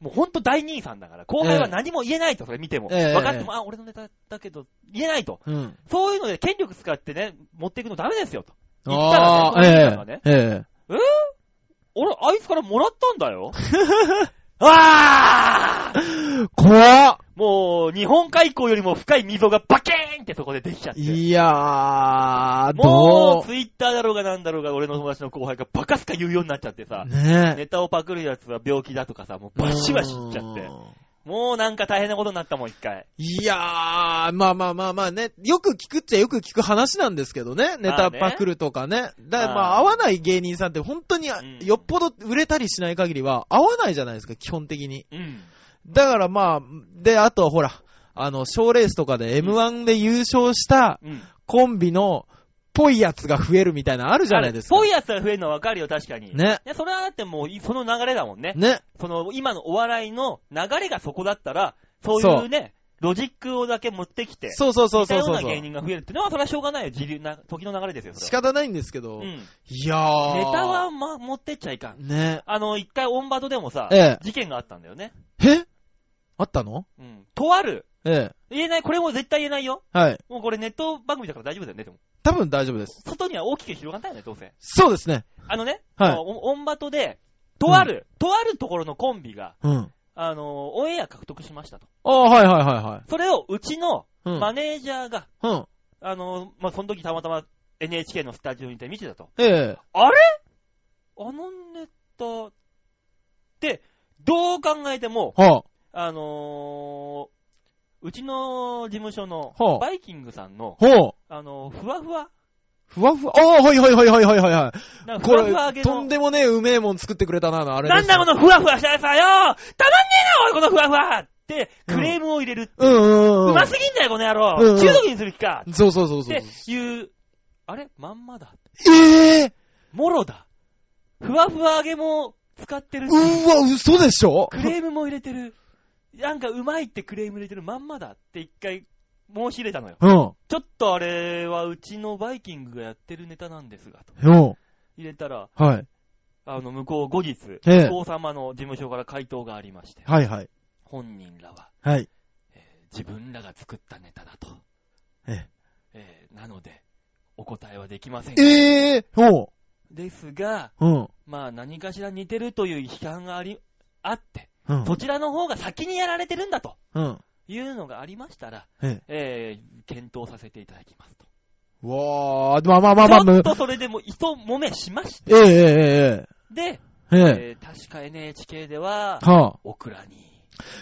S1: もう本当大兄さんだから、後輩は何も言えないと、それ見ても。
S2: ええ
S1: 分かっても、あ、俺のネタだけど、言えないと。
S2: うん。
S1: そういうので権力使ってね、持っていくのダメですよと。言ったらね、
S2: ああ、
S1: その兄さんが
S2: え
S1: ね、
S2: え。ええ？
S1: 俺、あいつからもらったんだよ。ああ
S2: 怖っ
S1: もう、日本海溝よりも深い溝がバケーンってそこでできちゃって。
S2: いやー、
S1: も
S2: ど
S1: う、ツイッターだろうがなんだろうが、俺の友達の後輩がバカすか言うようになっちゃってさ
S2: う。、ね
S1: ネタをパクるやつは病気だとかさ、もうバシバシ言っちゃって。もうなんか大変なことになったもん、一回。
S2: いやー、まあまあまあまあね、よく聞くっちゃよく聞く話なんですけどね、ネタパクるとかね。だからまあ合わない芸人さんって本当に
S1: ん
S2: よっぽど売れたりしない限りは合わないじゃないですか、基本的に。
S1: うん。
S2: だからまあ、で、あとほら、あの、賞レースとかで M1 で優勝した
S1: うん。
S2: コンビのぽいやつが増えるみたいなのあるじゃないですか。
S1: そういうやつが増えるのはわかるよ、確かに。
S2: ね。
S1: ね、それはだってもう、その流れだもんね。
S2: ね。
S1: その、今のお笑いの流れがそこだったら、そういうね、ロジックをだけ持ってきて、
S2: そうそうそうそうそう
S1: ような芸人が増えるってのは、それはしょうがないよ、自流な、時の流れですよ、
S2: 仕方ないんですけど。
S1: うん。
S2: いやー。
S1: ネタは、ま、持ってっちゃいかん。
S2: ね。
S1: あの、一回オンバトでもさ、
S2: ええ
S1: 事件があったんだよね。
S2: え？あったの？
S1: うん。とある、
S2: ええ。
S1: 言えない、これも絶対言えないよ。
S2: はい。
S1: もうこれネット番組だから大丈夫だよね、でも。
S2: 多分大丈夫です。
S1: 外には大きく広がったよね、どうせ。
S2: そうですね。
S1: あのね、
S2: はい
S1: オンバトで、とある、とあるところのコンビが、
S2: うん。
S1: あの、オンエア獲得しましたと。
S2: ああ、はいはいはいはい。
S1: それをうちの
S2: うん。
S1: マネージャーが、
S2: うん。
S1: あの、まあ、その時たまたま NHK のスタジオにいて見てたと。
S2: ええ。
S1: あれ？あのネタって、どう考えても、
S2: は
S1: あのーうちの事務所の
S2: はあ
S1: バイキングさんの、
S2: あ。ほう。
S1: あのふわふわ
S2: ふわふわ。ああ、はいはいはいはいはいはい
S1: ふわふわ揚げ、の
S2: とん、でもねえうめえもん作ってくれたな、あれ
S1: なんだこのふわふわしたやつはよたまんねえなおいこのふわふわって、クレームを入れるって
S2: うんうんうん。
S1: うますぎんだよ、この野郎、
S2: うんうん
S1: 中毒にする気か
S2: そうそうそうそう。
S1: っていう、あれ？まんまだ。
S2: ええ
S1: もろだ。ふわふわ揚げも使ってるし、
S2: うわ、嘘でしょ？
S1: クレームも入れてる。なんかうまいってクレーム入れてるまんまだって一回申し入れたのよ。
S2: うん。
S1: ちょっとあれはうちのバイキングがやってるネタなんですが、と
S2: うん。
S1: 入れたら、
S2: はい。
S1: あの、向こう後日、
S2: ええ
S1: 向こう様の事務所から回答がありまして、
S2: はいはい。
S1: 本人らは、
S2: はい。
S1: えー自分らが作ったネタだと。
S2: え
S1: えーなので、お答えはできません。
S2: ええほ
S1: ですが、
S2: う。うん。
S1: まあ何かしら似てるという批判があり、あって、
S2: うん。
S1: そちらの方が先にやられてるんだと
S2: うん。
S1: いうのがありましたら、
S2: え
S1: えー検討させていただきますと。
S2: わー、まあまあまあまあ、
S1: ちょっ
S2: む
S1: とそれでも糸揉めしまして。
S2: ええええ
S1: で、
S2: え
S1: ー確か NHK では、
S2: はあ。
S1: オクラに。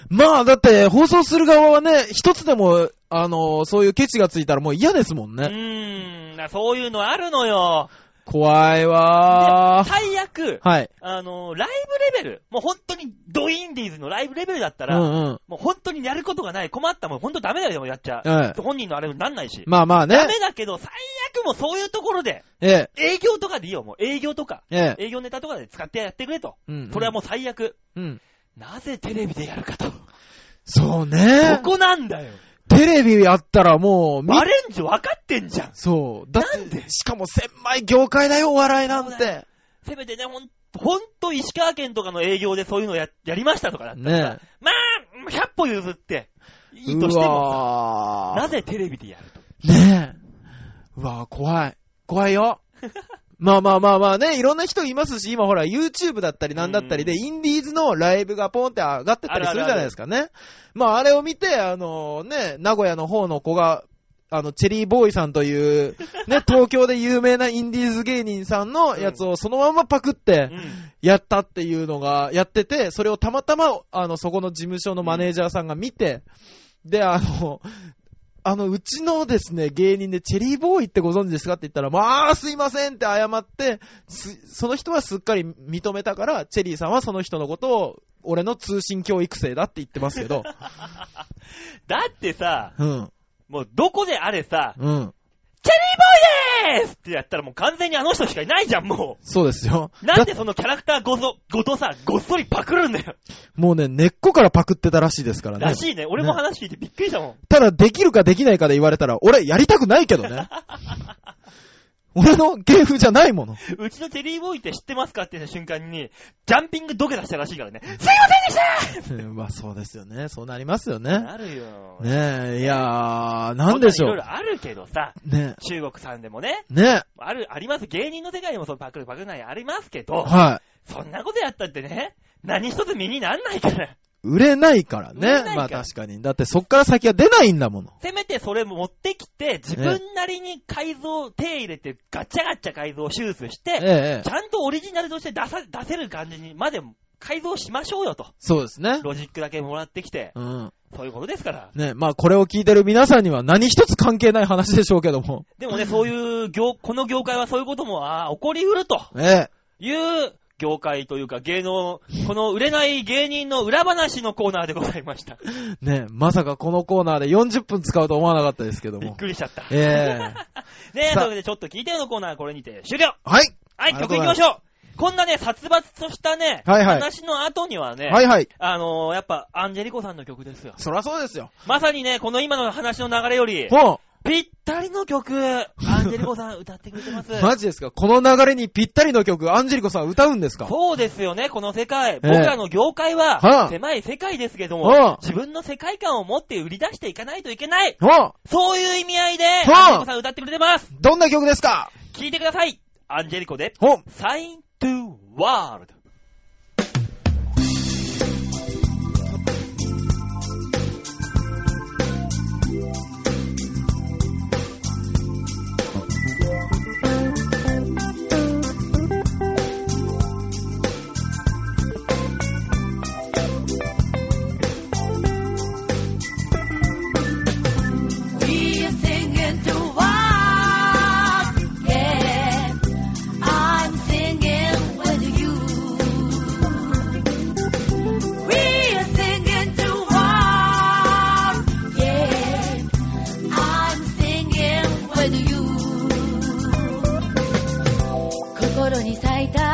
S2: まあ、だって、放送する側はね、一つでも、あのそういうケチがついたらもう嫌ですもん
S1: う
S2: ね。
S1: ーん、だそういうのあるのよ。
S2: 怖いわー。
S1: 最悪、
S2: はい。
S1: あのーライブレベル、もう本当にドインディーズのライブレベルだったら、
S2: うんうん。
S1: もう本当にやることがない、困ったもん、本当ダメだよ、でもやっちゃう。
S2: ええ
S1: 本人のあれになんないし。
S2: まあまあね。
S1: ダメだけど、最悪もうそういうところで、
S2: ええ。
S1: 営業とかでいいよ、もう営業とか、
S2: ええ。
S1: 営業ネタとかで使ってやってくれと。
S2: うん。
S1: それはもう最悪。
S2: う。うん。
S1: なぜテレビでやるかと。
S2: そうね
S1: そ。こなんだよ。
S2: テレビやったらもう、み
S1: バレんじゃ分かってんじゃん。
S2: そう。だって
S1: なんで？
S2: しかも狭い業界だよ、お笑いなんて。
S1: せめてね、ほん、ほんと石川県とかの営業でそういうのや、やりましたとかだったらさ、
S2: ね
S1: まあ、100歩譲って、いいと
S2: う
S1: してもなぜテレビでやると？
S2: ねえ。うわぁ、怖い。怖いよ。まあまあまあまあね、いろんな人いますし、今ほら YouTube だったりなんだったりで、
S1: うん
S2: インディーズのライブがポンって上がってったりするじゃないですかね。まああれを見て、あのね、名古屋の方の子が、あの、チェリーボーイさんという、ね、東京で有名なインディーズ芸人さんのやつをそのままパクって
S1: うん。
S2: やったっていうのがやってて、それをたまたま、あの、そこの事務所のマネージャーさんが見て、で、あの、あの、うちのですね、芸人でチェリーボーイってご存知ですかって言ったら、まあ、すいませんって謝って、すその人はすっかり認めたから、チェリーさんはその人のことを、俺の通信教育生だって言ってますけど、
S1: だってさ、
S2: うん、
S1: もうどこであれさ、
S2: うん、
S1: チェリーボーイでーすってやったらもう完全にあの人しかいないじゃん、も
S2: そうですよ。
S1: う。なん
S2: だ
S1: でそのキャラクターごと、ごとさ、ごっそりパクるんだよ。
S2: もうね、根っこからパクってたらしいですからね
S1: ら。しいね。俺も話聞いてびっくりしたもん。
S2: ただ、できるかできないかで言われたら、俺、やりたくないけどね。俺の芸風じゃないもの。
S1: うちのチェリーボーイって知ってますかって言った瞬間に、ジャンピング土下座したらしいからね。すいませんでした
S2: まあそうですよね。そうなりますよね。
S1: なるよ。
S2: ねえ、いやー、なんでしょう
S1: いろい。ろあるけどさ、
S2: ね
S1: 中国さんでもね、
S2: ね
S1: ある、あります。芸人の世界でもそうパクるパクるないありますけど、
S2: は
S1: そんなことやったってね、何一つ身になんないから。
S2: い。売れないから
S1: 売れない
S2: ね。
S1: から
S2: まあ確かに。だってそっから先は出ないんだもの。
S1: せめてそれも持ってきて、自分なりに改造、手入れて、ガッチャガッチャ改造手術して、
S2: ええ、
S1: ちゃんとオリジナルとして出さ、出せる感じにまで改造しましょうよと。
S2: そうですね。
S1: ロジックだけもらってきて、
S2: うん。
S1: そういうことですから。
S2: ねまあこれを聞いてる皆さんには何一つ関係ない話でしょうけども。
S1: でもね、そういう業、この業界はそういうことも、ああ、起こりうると
S2: ええ。
S1: いう業界というか芸能、この売れない芸人の裏話のコーナーでございました。
S2: ねまさかこのコーナーで40分使うと思わなかったですけど
S1: びっ
S2: も。
S1: くりしちゃった。
S2: ええ
S1: ねえ、というわけでちょっと聞いてよのコーナーこれにて終了
S2: はい。
S1: はい、曲行きましょうこんなね、殺伐としたね、
S2: はいはい
S1: 話の後にはね、
S2: はいはい。
S1: あのー、やっぱ、アンジェリコさんの曲ですよ。
S2: そらそうですよ。
S1: まさにね、この今の話の流れより、
S2: も
S1: ぴったりの曲、アンジェリコさん歌ってくれてます。
S2: う、マジですか？この流れにぴったりの曲、アンジェリコさん歌うんですか？
S1: そうですよね、この世界。
S2: え
S1: 僕らの業界は
S2: は、あ
S1: 狭い世界ですけど
S2: はあ
S1: も、自分の世界観を持って売り出していかないといけない。
S2: お
S1: そういう意味合いで、
S2: はあ
S1: アンジェリコさん歌ってくれてます。
S2: どんな曲ですか？
S1: 聞いてください。アンジェリコで、
S2: お
S1: Sign to World。
S3: We に咲い
S1: た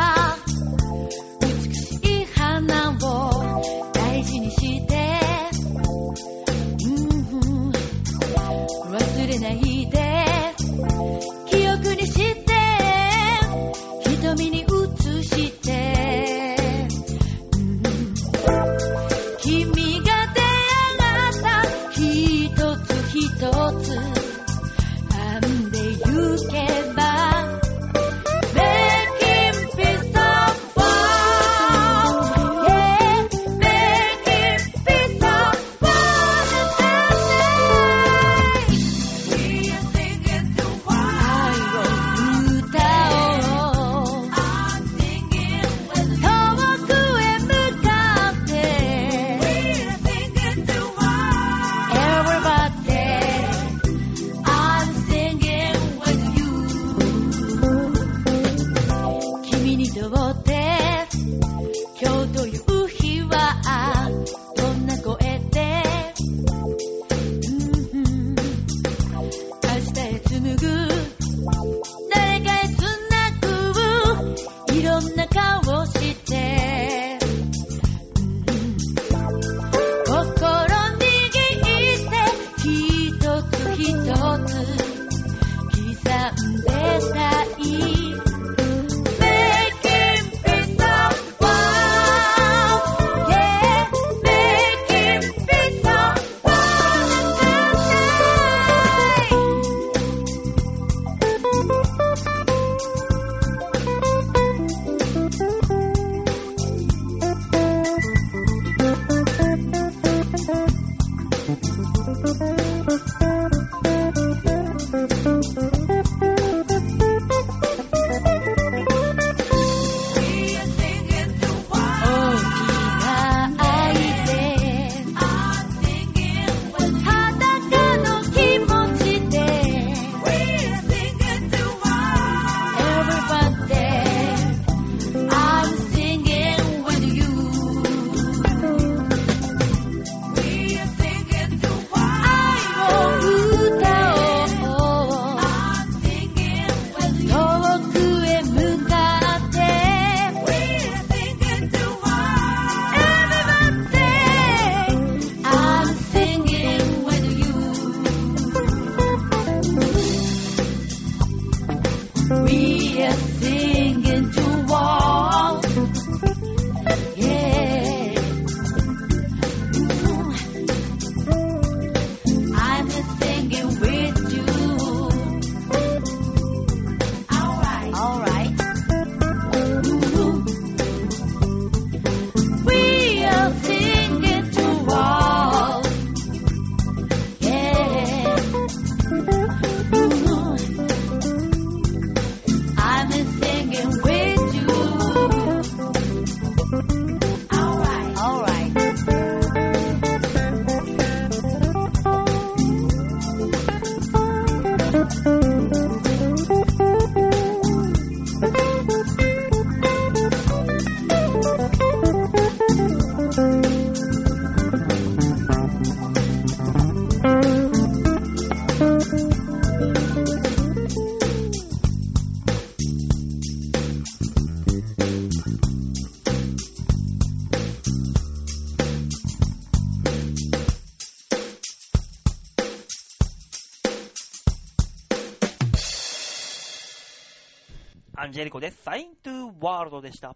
S1: ンジェリコです。サイントゥーワールドでした。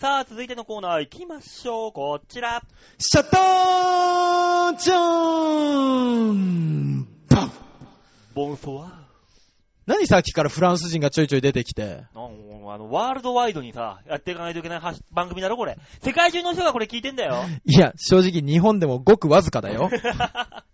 S1: さあ、続いてのコーナー行きましょう。こちら。
S2: シャッターチャーンパン
S1: ボンソワ
S2: 何さっきからフランス人がちょいちょい出てきて。
S1: あの、ワールドワイドにさ、やっていかないといけない番組だろ、これ。世界中の人がこれ聞いてんだよ。
S2: いや、正直日本でもごくわずかだよ。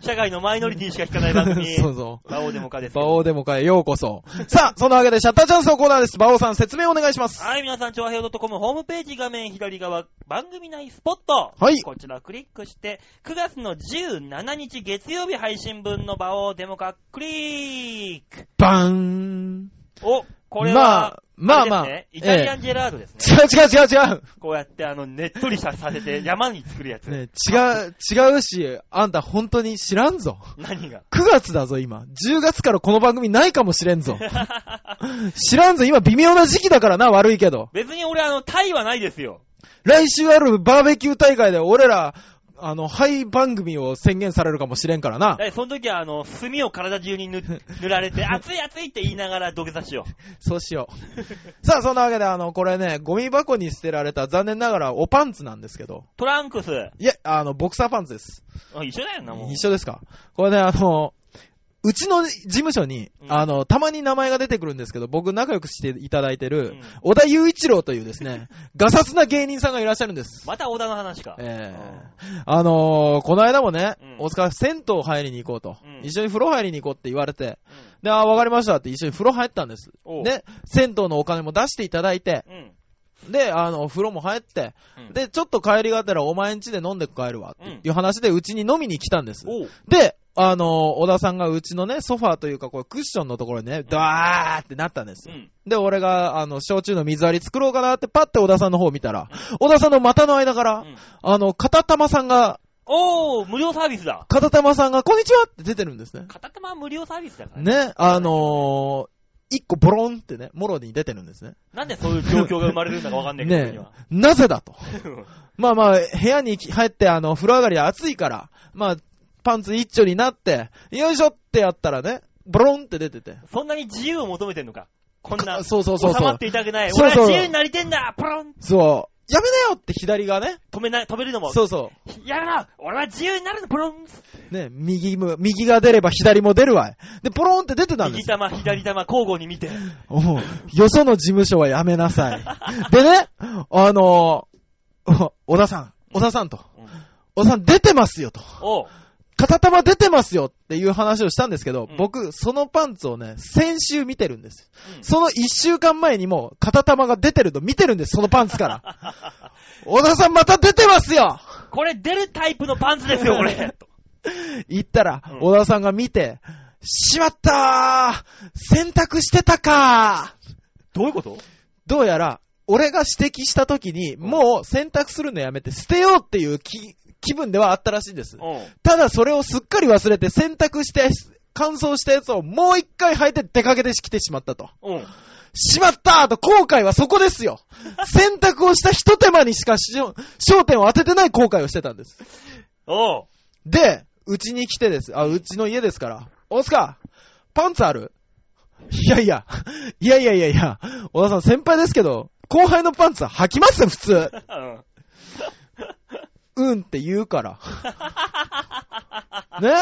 S1: 社会のマイノリティしか聞かない番組。
S2: そうそう。
S1: バオデモカです。
S2: バオデモカへようこそ。さあ、そのわけでシャッターチャンスのコーナーです。バオさん説明お願いします。
S1: はい、皆さん、超平洋 .com ホームページ画面左側、番組内スポット。
S2: はい
S1: こちらをクリックして、9月の17日月曜日配信分の場をデモ化クリック。
S2: バーン。
S1: お、これ
S2: ま
S1: は
S2: あ、、まあまあ
S1: れですねイタリアンジェラードですね。
S2: 違う違う違う違う。
S1: こうやって、あの、ねっとりささせて山に作るやつ。
S2: ね、違う、違うし、あんた本当に知らんぞ。
S1: 何が
S2: ？9月だぞ、今。10月からこの番組ないかもしれんぞ。知らんぞ、今微妙な時期だからな、悪いけど。
S1: 別に俺、あの、タイはないですよ。
S2: 来週あるバーベキュー大会で俺ら、あの、ハイ番組を宣言されるかもしれんからな。
S1: だその時は、あの、炭を体中に塗 塗られて、熱い熱いって言いながら土下座しよ
S2: そうしよう。さあ、そんなわけで、あの、これね、ゴミ箱に捨てられた残念ながらおパンツなんですけど。
S1: う。トランクス。
S2: いえ、あの、ボクサーパンツです。
S1: あ一緒だよな、もう。
S2: 一緒ですか？これね、あの、うちの事務所に、
S1: うん
S2: あの、たまに名前が出てくるんですけど、僕仲良くしていただいてる、
S1: うん
S2: 小田雄一郎というですね、ガサツな芸人さんがいらっしゃるんです。
S1: また小田の話か。
S2: ええあのー、この間もね、
S1: うん
S2: 大塚銭湯入りに行こうと、
S1: うん
S2: 一緒に風呂入りに行こうって言われて、
S1: うん
S2: で、あーわかりましたって一緒に風呂入ったんです。
S1: おう
S2: で、銭湯のお金も出していただいて、
S1: うん。
S2: で、あの、風呂も入って、
S1: うん、
S2: で、ちょっと帰りがてらお前ん家で飲んで帰るわ、っていう話でうちに飲みに来たんです。
S1: おう。
S2: で、あの、小田さんがうちのね、ソファーというか、こう、クッションのところにね、ダーってなったんですよ。
S1: うん。
S2: で、俺が、あの、焼酎の水割り作ろうかなって、パッて小田さんの方を見たら、小田さんの股の間から、
S1: うん
S2: あの、片玉さんが、
S1: おー、無料サービスだ。
S2: 片玉さんが、こんにちはって出てるんですね。
S1: 片玉無料サービスだから。
S2: ね、あのー、一個ボロンってね、もろに出てるんですね。
S1: なんでそういう状況が生まれるんだかわかんないけど、
S2: ね
S1: は。
S2: なぜだと。まあまあ、部屋に入って、あの、風呂上がりで暑いから、まあ、パンツ一丁になって、よいしょってやったらね、ボロンって出てて。
S1: そんなに自由を求めてんのか？こんな、
S2: か そうそうそう
S1: 収まっていたくない。
S2: そうそう
S1: 俺は自由になりてんだプロン
S2: そう。やめなよって左がね。
S1: 止めない、止めるのも。
S2: そうそ
S1: やめろ俺は自由になるのプロン
S2: う。ね、右も、右が出れば左も出るわい。で、ポロンって出てたんですよ。
S1: 右玉、左玉、交互に見て。
S2: おうよその事務所はやめなさい。でね、あのー、小田さん、小田さんと。
S1: うん
S2: 小田さん出てますよと。
S1: おう。
S2: 片玉出てますよっていう話をしたんですけど、
S1: うん。
S2: 僕、そのパンツをね、先週見てるんです。
S1: うん。
S2: その一週間前にも、片玉が出てるの見てるんです、そのパンツから。小田さんまた出てますよ！
S1: これ出るタイプのパンツですよ、これ。
S2: 言ったら、
S1: うん。
S2: 小田さんが見て、しまったー!洗濯してたかー!
S1: どういうこと？
S2: どうやら、俺が指摘した時に、もう洗濯するのやめて捨てようっていう気気分ではあったらしいんです。
S1: うん。
S2: ただそれをすっかり忘れて洗濯して、乾燥したやつをもう一回履いて出かけてきてしまったと。
S1: うん。
S2: しまったーと後悔はそこですよ。洗濯をした一手間にしかし焦点を当ててない後悔をしてたんです。
S1: おう。
S2: で、うちに来てです。あ、うちの家ですから。大塚、パンツある？いやいや、いやいやいやいや、小田さん先輩ですけど、後輩のパンツは履きます？普通。
S1: うん。
S2: うんって言うから。ね？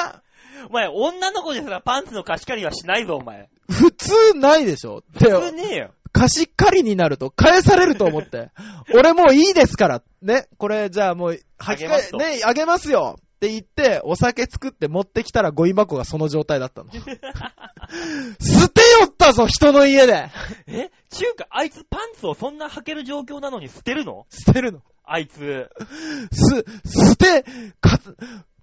S1: お前、女の子ですらパンツの貸し借りはしないぞ、お前。
S2: 普通ないでしょ？で
S1: 普通ねえよ。
S2: 貸し借りになると返されると思って。俺もういいですから。ね？これじゃあもう、履き
S1: ます
S2: ね、あげますよって言って、お酒作って持ってきたらゴミ箱がその状態だったの。捨てよったぞ、人の家で
S1: え？中華、あいつパンツをそんな履ける状況なのに捨てるの？
S2: 捨てるの。
S1: あいつ。
S2: す、捨て、か、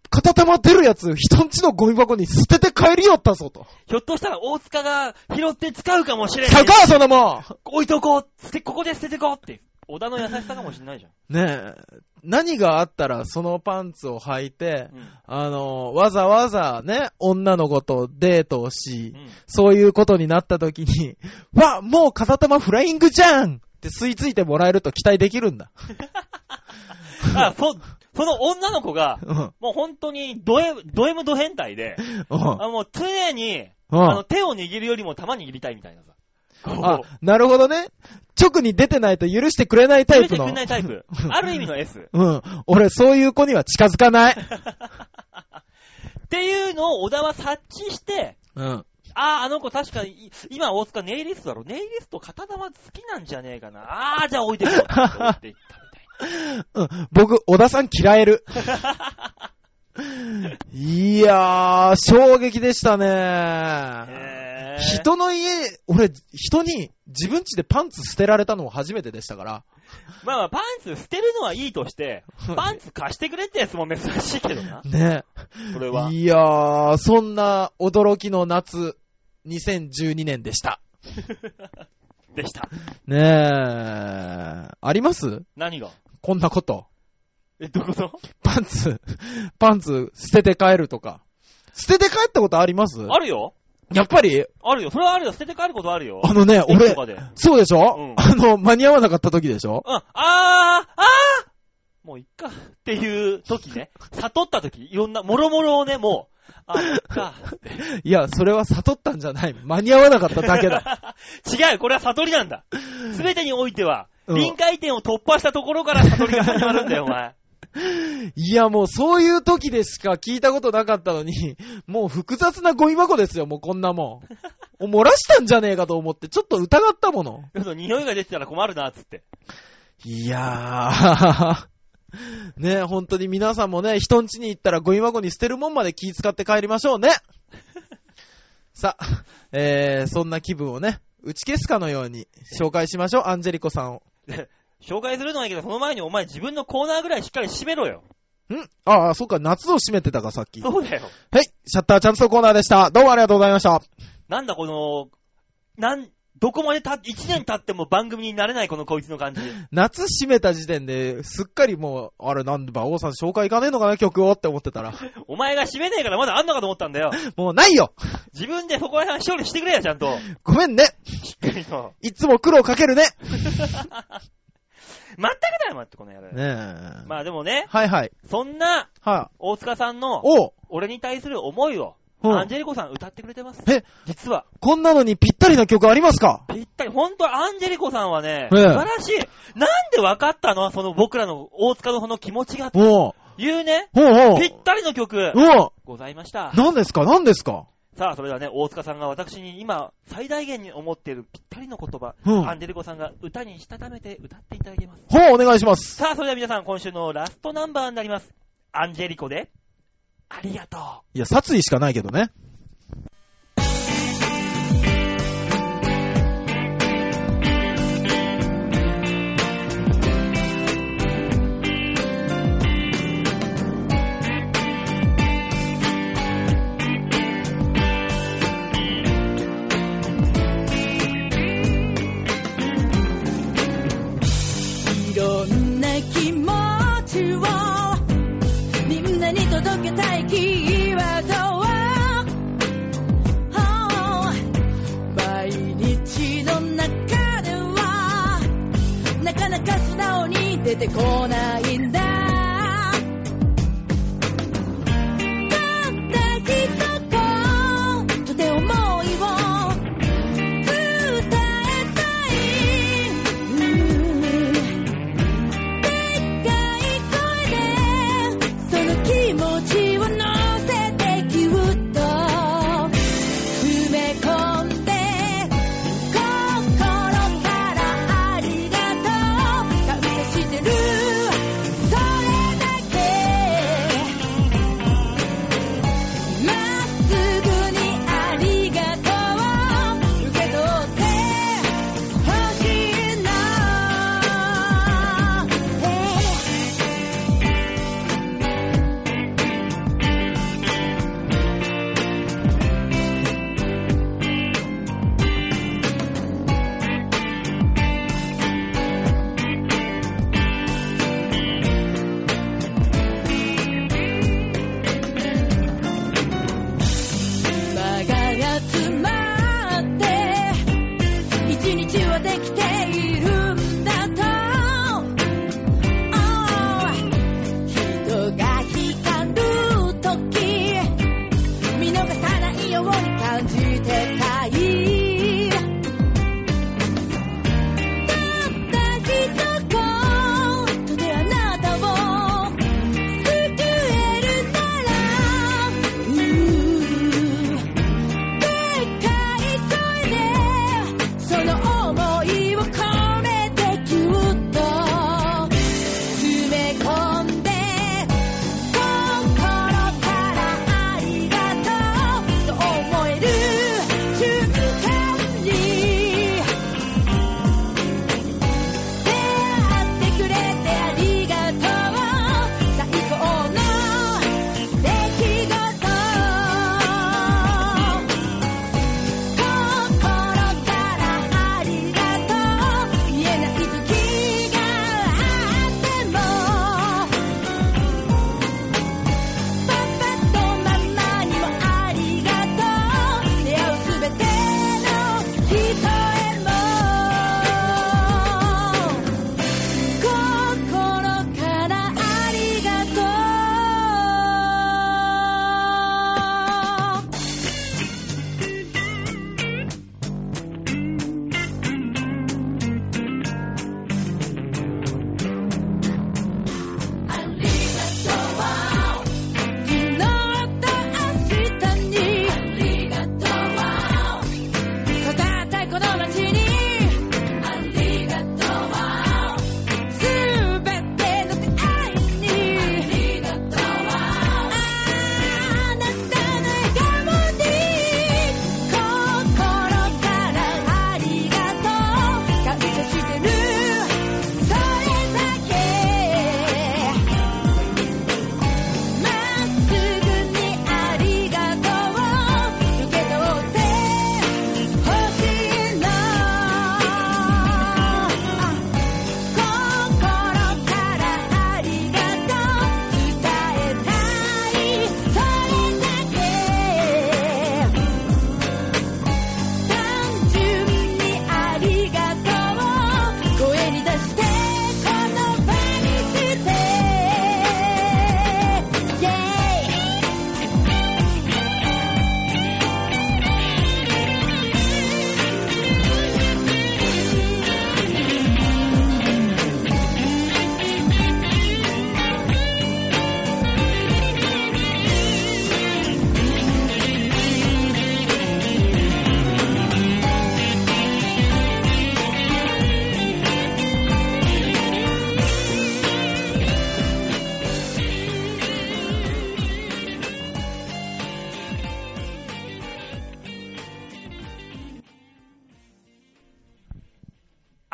S2: 片玉出るやつ、人んちのゴミ箱に捨てて帰りよったぞと。
S1: ひょっとしたら大塚が拾って使うかもしれない。
S2: 使うか、そんなもん
S1: 置いとこう捨て、ここで捨ててこうって。小田の優しさかもしれないじゃん。
S2: ねえ、何があったらそのパンツを履いて、
S1: うん。
S2: あの、わざわざね、女の子とデートをし、
S1: うん。
S2: そういうことになった時に、わ、もう片玉フライングじゃんって吸い付いてもらえると期待できるんだ。
S1: あ、そ、その女の子が、
S2: うん。
S1: もう本当にド M、ド M ド変態で、
S2: うん
S1: あもう常に、
S2: うん
S1: あの手を握るよりも玉握りたいみたいなさ。
S2: あ、なるほどね。直に出てないと許してくれないタイプの
S1: 許してくれ。ないタイプ。ある意味の S。
S2: うん。俺、そういう子には近づかない。
S1: っていうのを小田は察知して、
S2: うん。
S1: ああ、あの子確かに、今大塚ネイリストだろ。ネイリスト片玉好きなんじゃねえかな。ああ、じゃあ置いてくよ。って置いていった
S2: うん。僕、小田さん嫌える。いやー、衝撃でしたね。人の家、俺、人に自分家でパンツ捨てられたのも初めてでしたから。
S1: まあまあ、パンツ捨てるのはいいとして、パンツ貸してくれってやつも珍しいけどな。
S2: ね。
S1: それは。
S2: いやー、そんな驚きの夏、2012年でした。
S1: でした。
S2: ねえ、あります？
S1: 何が？
S2: こんなこと。
S1: え、どういうこと？
S2: パンツ、パンツ捨てて帰るとか。捨てて帰ったことあります？
S1: あるよ
S2: やっぱり、
S1: あるよ。それはあるよ。捨てて帰ることあるよ。
S2: あのね、俺。そうでしょ、
S1: うん
S2: あの、間に合わなかった時でしょ？
S1: あー、あーもういっか。っていう時ね。悟った時、いろんな、もろもろをね、もう、あ、いっか。
S2: いや、それは悟ったんじゃない。間に合わなかっただけだ。
S1: 違う、これは悟りなんだ。すべてにおいては、
S2: うん
S1: 臨界点を突破したところから悟りが始まるんだよ、お前。
S2: いや、もうそういう時でしか聞いたことなかったのに、もう複雑なゴミ箱ですよ、もうこんなもん。漏らしたんじゃねえかと思って、ちょっと疑ったもの。
S1: 匂いが出てたら困るな、つって。
S2: いやー。ね本当に皆さんもね、人ん家に行ったらゴミ箱に捨てるもんまで気遣って帰りましょうね。さあ、えー、そんな気分をね、打ち消すかのように紹介しましょう、アンジェリコさんを。
S1: 紹介するのはいいけど、その前にお前自分のコーナーぐらいしっかり締めろよ。
S2: ん？ああ、そっか、夏を閉めてたか、さっき。は
S1: そうだよ。
S2: い、シャッターチャンスのコーナーでした。どうもありがとうございました。
S1: なんだこの、なん、どこまでた、一年経っても番組になれないこのこいつの感じ。
S2: 夏閉めた時点ですっかりもう、あれなんで馬王さん紹介いかねえのかな、曲をって思ってたら。
S1: お前が締めねえからまだあんのかと思ったんだよ。
S2: もうないよ
S1: 自分でそこら辺処理してくれよ、ちゃんと。
S2: ごめんね
S1: しっかりと。
S2: いつも苦労かけるね
S1: まったくだよ、まってこの野郎。
S2: ねえ。
S1: まあでもね、
S2: はいはい。
S1: そんな
S2: は
S1: 大塚さんの
S2: おう
S1: 俺に対する思いを、
S2: うん
S1: アンジェリコさん歌ってくれてます？
S2: え、
S1: 実は。
S2: こんなのにぴったりな曲ありますか？
S1: ぴったり、ほんとアンジェリコさんはね、
S2: ええ
S1: 素晴らしい。なんで分かったの？その僕らの大塚のその気持ちが。
S2: おう
S1: いうね、
S2: おうおう
S1: ぴったりの曲、
S2: おう
S1: ございました。
S2: 何ですか？何ですか？
S1: さあ、それではね、大塚さんが私に今、最大限に思っているぴったりの言葉、
S2: うん
S1: アンジェリコさんが歌にしたためて歌っていただきます。
S2: ほう、お願いします。
S1: さあ、それでは皆さん、今週のラストナンバーになります。アンジェリコで、ありがとう。
S2: いや、殺意しかないけどね。
S3: 出てこないんだ今天他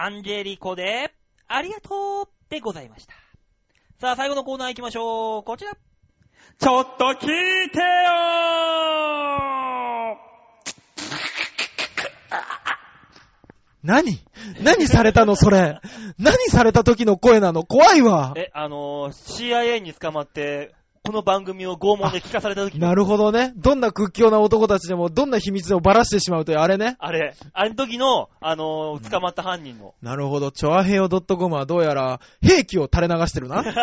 S1: アンジェリコで、ありがとうでございました。さあ、最後のコーナー行きましょう。こちら。ちょっと聞いてよ
S2: 何？何されたの？それ。何された時の声なの？怖いわ。
S1: え、あのー CIA に捕まって、この番組を拷問で聞かされた時の
S2: なるほどね。どんな屈強な男たちでも、どんな秘密をばらしてしまうというあれね。
S1: あれ、あの時の、あのー捕まった犯人の。
S2: なるほど。チョアヘヨ .com はどうやら、兵器を垂れ流してるな。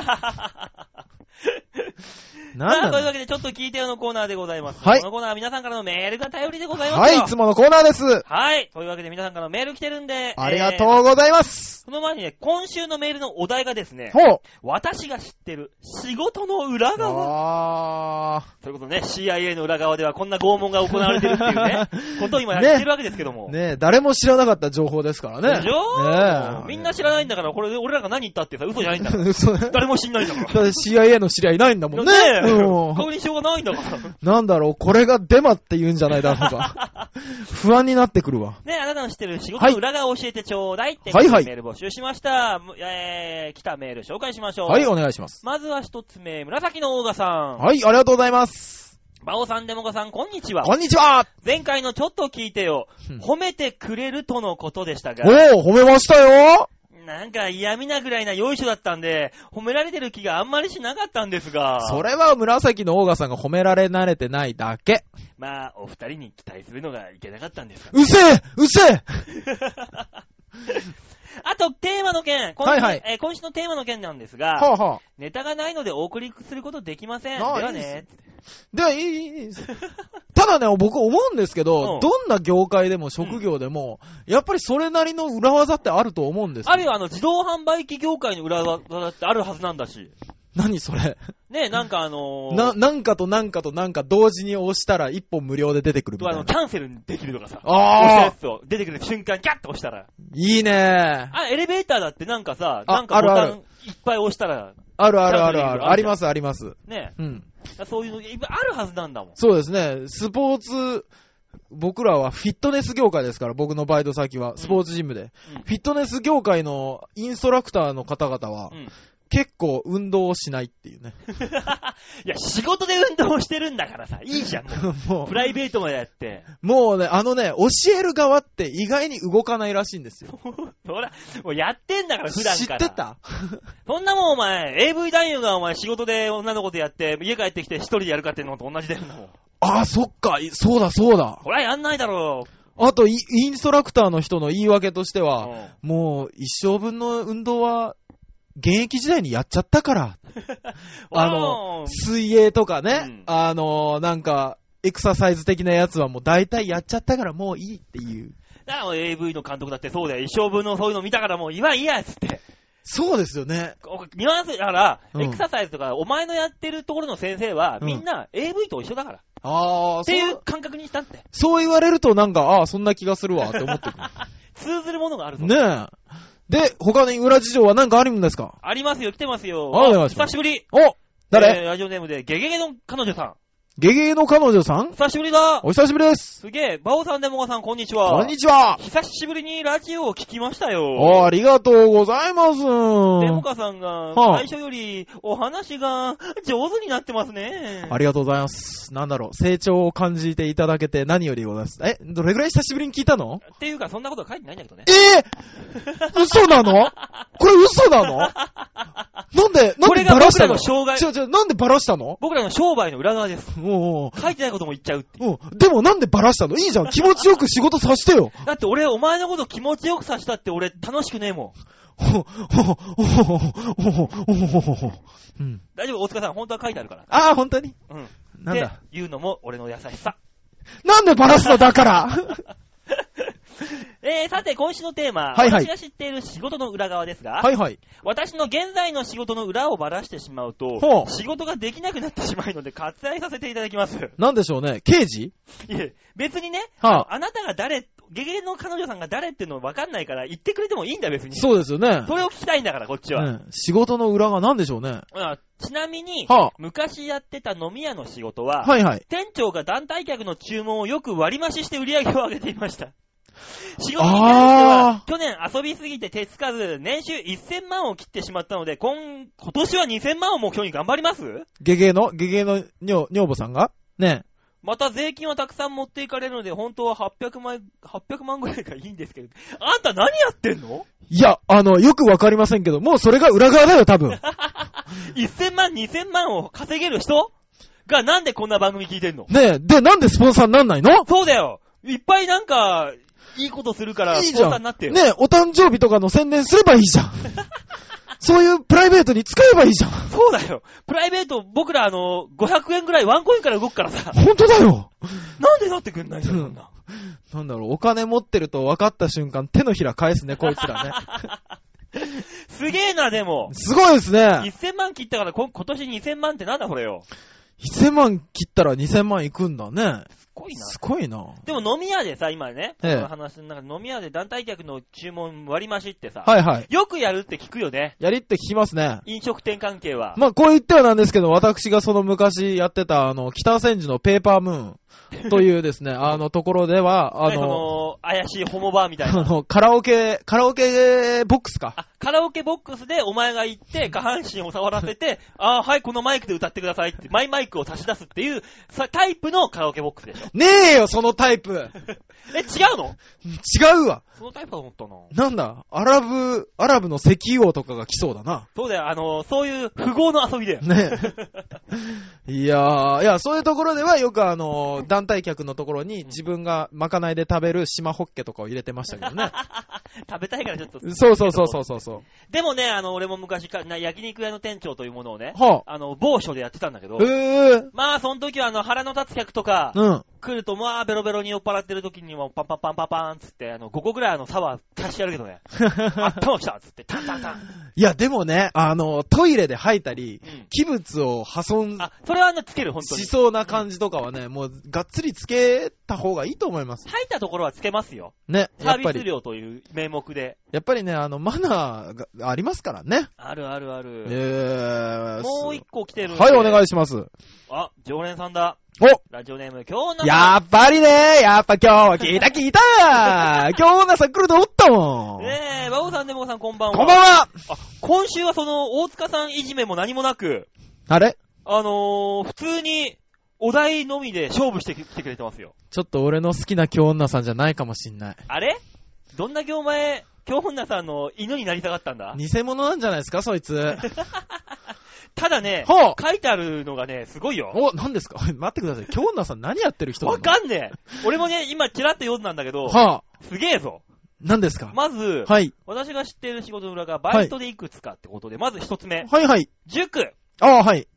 S2: なん
S1: さあ、という
S2: だ
S1: わけで、ちょっと聞いてよのコーナーでございます。
S2: はい
S1: このコーナーは皆さんからのメールが頼りでございますよ。
S2: はい、いつものコーナーです。
S1: はい。というわけで皆さんからのメール来てるんで。
S2: ありが
S1: えー
S2: とうございます。
S1: その前にね、今週のメールのお題がですね、
S2: ほう。
S1: 私が知ってる仕事の裏側。
S2: あ
S1: ということでね、CIA の裏側ではこんな拷問が行われてるっていうね、ことを今やってるわけですけども。
S2: ー。ねえ、誰も知らなかった情報ですからね。
S1: でしょ
S2: ねえ。
S1: みんな知らないんだから、これ俺らが何言ったってさ、嘘じゃないんだから。
S2: 嘘ね。
S1: 誰も知んないんだから。
S2: だって CIA の知り合いいないんだもんね。
S1: ねえ、
S2: うん
S1: 確認しようがないんだから。
S2: なんだろう、これがデマって言うんじゃないだろうか。不安になってくるわ。
S1: ねあなたの知ってる仕事の裏側を教えてちょうだいって、
S2: はいはい
S1: メール募集しました。むえー、来たメール紹介しましょう。
S2: はい、お願いします。
S1: まずは一つ目、紫のオーガさん。
S2: はい、ありがとうございます。
S1: バオさん、デモカさん、こんにちは。
S2: こんにちは
S1: 前回のちょっと聞いてよ
S2: うん。
S1: 褒めてくれるとのことでした
S2: お
S1: が、
S2: ー、褒めましたよ
S1: なんか嫌味なぐらいなよいしょだったんで、褒められてる気があんまりしなかったんですが、
S2: それは紫のオーガさんが褒められ慣れてないだけ。
S1: まあ、お二人に期待するのがいけなかったんですが。
S2: うせえうせえ
S1: あと、テーマの件、今週,、
S2: はいはい
S1: えー今週のテーマの件なんですが、
S2: はあはあ。
S1: ネタがないのでお送りすることできません。で
S2: ああ
S1: はい
S2: いで
S1: ね。
S2: では、いい、いいいい。ただね、僕思うんですけ
S1: うん
S2: ど、どんな業界でも職業でも、やっぱりそれなりの裏技ってあると思うんですよ
S1: あるいは、あの、自動販売機業界の裏技だってあるはずなんだし。
S2: 何それ？
S1: ね、なんかあのー、
S2: な、なんかとなんかとなんか同時に押したら一本無料で出てくるみた
S1: あの、
S2: いな。
S1: キャンセルできるとかさ。押したや
S2: ああ
S1: つを出てくる瞬間、キャッと押したら。
S2: いいね
S1: あ、エレベーターだってなんかさ、
S2: あ
S1: なんかボタンいっぱい押したら、
S2: あるあるあるあるありますあります。
S1: ね、
S2: うん。
S1: そういうの、いっぱいあるはずなんだもん。
S2: そうですね。スポーツ、僕らはフィットネス業界ですから、僕のバイト先は、スポーツジムで。
S1: うん
S2: フィットネス業界のインストラクターの方々は
S1: う、ん。
S2: 結構運動をしないっていうね。
S1: いや、仕事で運動してるんだからさ、いいじゃん、もう。
S2: も
S1: プライベートまでやって。
S2: う、もうね、あのね、教える側って意外に動かないらしいんですよ。
S1: ほら、もうやってんだから、普段
S2: 知
S1: から。
S2: ってた？
S1: そんなもんお前、AV 男優がお前仕事で女の子とやって、家帰ってきて一人でやるかってのと同じだよ。
S2: ああ、そっか、いそうだそうだ。
S1: ほら、やんないだろ
S2: あと、イインストラクターの人の言い訳として
S1: う。
S2: は、
S1: うん
S2: もう一生分の運動は、現役時代にやっちゃったから。あの
S1: うん
S2: 水泳とかね、
S1: うん
S2: あのなんか、エクササイズ的なやつはもう大体やっちゃったからもういいっていう。
S1: だから AV の監督だってそうだよ。一生分のそういうの見たからもう今いいやっつって。
S2: そうですよね。
S1: こニュアンス、だから、
S2: うん
S1: エクササイズとか、お前のやってるところの先生は、
S2: うん
S1: みんな AV と一緒だから。
S2: ああ、
S1: ってい
S2: そうう、
S1: 感覚にしたって。
S2: そう言われるとなんか、ああ、そんな気がするわって思ってく
S1: 通ずるものがあ。る。
S2: ねえ。で、他に裏事情は何かあるんですか？
S1: ありますよ、来てますよ。
S2: はいお願いします
S1: 久しぶり。
S2: お誰、
S1: えーラジオネームで、ゲゲゲの彼女さん。
S2: ゲゲゲの彼女さん？
S1: 久しぶりだ。
S2: お久しぶりです。
S1: すげえ、バオさん、デモカさん、こんにちは。
S2: こんにちは。
S1: 久しぶりにラジオを聞きましたよ。
S2: おありがとうございます。
S1: デモカさんが、
S2: はあ
S1: 最初よりお話が上手になってますね。
S2: ありがとうございます。なんだろう、成長を感じていただけて何よりございます。え、どれぐらい久しぶりに聞いたの？
S1: っていうか、そんなことは書いてないんだけどね。
S2: えー、嘘なの？これ嘘なの？なんで、なんでバラしたの？
S1: らの障害、
S2: 違う違う、なんでバラしたの？
S1: 僕らの商売の裏側です。
S2: も
S1: 書いてないことも言っちゃうっていう。
S2: う、うん。でもなんでバラしたの？いいじゃん。気持ちよく仕事させてよ。
S1: だって俺、お前のこと気持ちよくさせたって俺楽しくねえもん。
S2: ほ、ほ、ほ、ほ、ほ、ほ、ほ、ほ、ほ。うん。
S1: 大丈夫、大塚さん、本当は書いてあるから。
S2: ああ、本当に
S1: うん。
S2: なんだ
S1: っていうのも俺の優しさ。
S2: なんでバラすのだから
S1: えー、さて、今週のテーマ、
S2: はいはい
S1: 私が知っている仕事の裏側ですが、
S2: はいはい。
S1: 私の現在の仕事の裏をばらしてしまうと仕事ができなくなってしまうので割愛させていただきます。
S2: なんでしょうね。刑事？
S1: いえ、別にね、
S2: は
S1: あなたが誰、ゲゲゲの彼女さんが誰っていうの分かんないから言ってくれてもいいんだ、別に。
S2: そうですよね。
S1: それを聞きたいんだから、こっちは。
S2: ね仕事の裏が何でしょうね。
S1: うんちなみに、
S2: は
S1: 昔やってた飲み屋の仕事は、
S2: はいはい。
S1: 店長が団体客の注文をよく割り増しして売り上げを上げていました。仕事に関しては
S2: あ、
S1: 去年遊びすぎて手つかず、年収1000万を切ってしまったので、今、今年は2000万を目標に頑張ります？
S2: ゲゲの、ゲゲの女女房さんが？ね。
S1: また税金はたくさん持っていかれるので、本当は800万、800万ぐらいがいいんですけど、あんた何やってんの？
S2: いや、あの、よくわかりませんけど、もうそれが裏側だよ、多分。
S1: ?1000 万、2000万を稼げる人？がなんでこんな番組聞いてんの？
S2: ねえ、で、なんでスポンサーになんないの？
S1: そうだよ。いっぱいなんか、いいことするから、
S2: いいじゃん。ねえ、お誕生日とかの宣伝すればいいじゃん。そういうプライベートに使えばいいじゃん。
S1: そうだよ。プライベート、僕らあの、500円ぐらいワンコインから動くからさ、
S2: 本当だよ。
S1: なんでなってくんないんだよ、
S2: うん
S1: そんな。
S2: なんだろう、お金持ってると分かった瞬間、手のひら返すね、こいつらね。
S1: すげえな、でも。
S2: すごいですね。
S1: 1000万切ったから、こ今年2000万ってなんだこれよ。
S2: 1000万切ったら2000万いくんだね。
S1: すごいな。
S2: すごいな。
S1: でも飲み屋でさ、今ね、
S2: ええ
S1: この話の中で飲み屋で団体客の注文割り増しってさ、
S2: はいはい。
S1: よくやるって聞くよね。
S2: やりって聞きますね。
S1: 飲食店関係は。
S2: まあ、こう言ってはなんですけど、私がその昔やってた、あの、北千住のペーパームーン というですね、あのところでは、あの、
S1: の、怪しいホモバーみたい
S2: あ
S1: な。
S2: の、カラオケ、カラオケボックスか。
S1: あ、カラオケボックスでお前が行って、下半身を触らせて、あーはい、このマイクで歌ってくださいって、マイマイクを差し出すっていう、さタイプのカラオケボックスでしょ。
S2: ねえよ、そのタイプ。
S1: え、違うの？
S2: 違うわ。
S1: そのタイプだと思ったな。
S2: なんだ、アラブ、アラブの石油王とかが来そうだな。
S1: そうだよ、あの、そういう富豪の遊びだよ。
S2: ねえ。いやー、いや、そういうところではよくあの、団体客のところに自分がまかないで食べる島ホッケとかを入れてましたけどね。
S1: 食べたいからちょっと。
S2: そうそうそうそうそうそう。
S1: でもね、あの、俺も昔か、な焼肉屋の店長というものをね、
S2: は
S1: あの、某所でやってたんだけど
S2: あ。、えー。
S1: まあ、その時はあの、腹の立つ客とか、
S2: うん。
S1: 来ると、まあ、ベロベロに酔っ払ってる時にも、パンパンパンパンパンつって、あの、5個ぐらいあの、サワー足してやるけどね、あったまきたつって、タンタンタン。
S2: いや、でもね、あの、トイレで吐いたり、
S1: うん。
S2: 器物を破損
S1: あ、それはね、つける、本当に
S2: し。そうな感じとかはね、もう、がっつりつけた方がいいと思います。
S1: 入ったところはつけますよ。
S2: ね、
S1: サービス。料という名目で。
S2: やっぱりね、あの、マナーがありますからね。
S1: あるあるある。
S2: えー。
S1: もう一個来てる
S2: はい、お願いします。
S1: あ、常連さんだ。
S2: お
S1: ラジオネーム、今日の。
S2: やっぱりね、やっぱ今日は聞いた聞いた今日の朝来ると思ったもん。
S1: ねえ、バオさん、デモさん、こんばんは。
S2: こんばんは
S1: あ、今週はその、大塚さんいじめも何もなく、
S2: あれ？
S1: あのー、普通に、お題のみで勝負してきてくれてますよ。
S2: ちょっと俺の好きな京女さんじゃないかもしんない。
S1: あれ？どんだけお前、京本さんの犬になりたかったんだ？
S2: 偽物なんじゃないですか、そいつ。
S1: ただね、
S2: ほう
S1: 書いてあるのがね、すごいよ。
S2: お、何ですか？待ってください。京女さん何やってる人
S1: わかんねえ。俺もね、今、ちらっと読んだんだけど、
S2: はあ、
S1: すげえぞ。
S2: 何ですか？
S1: まず、
S2: はい。
S1: 私が知っている仕事の裏がバイトでいくつかってことで、まず一つ目、
S2: はいはい。
S1: 塾。
S2: ああ、はい。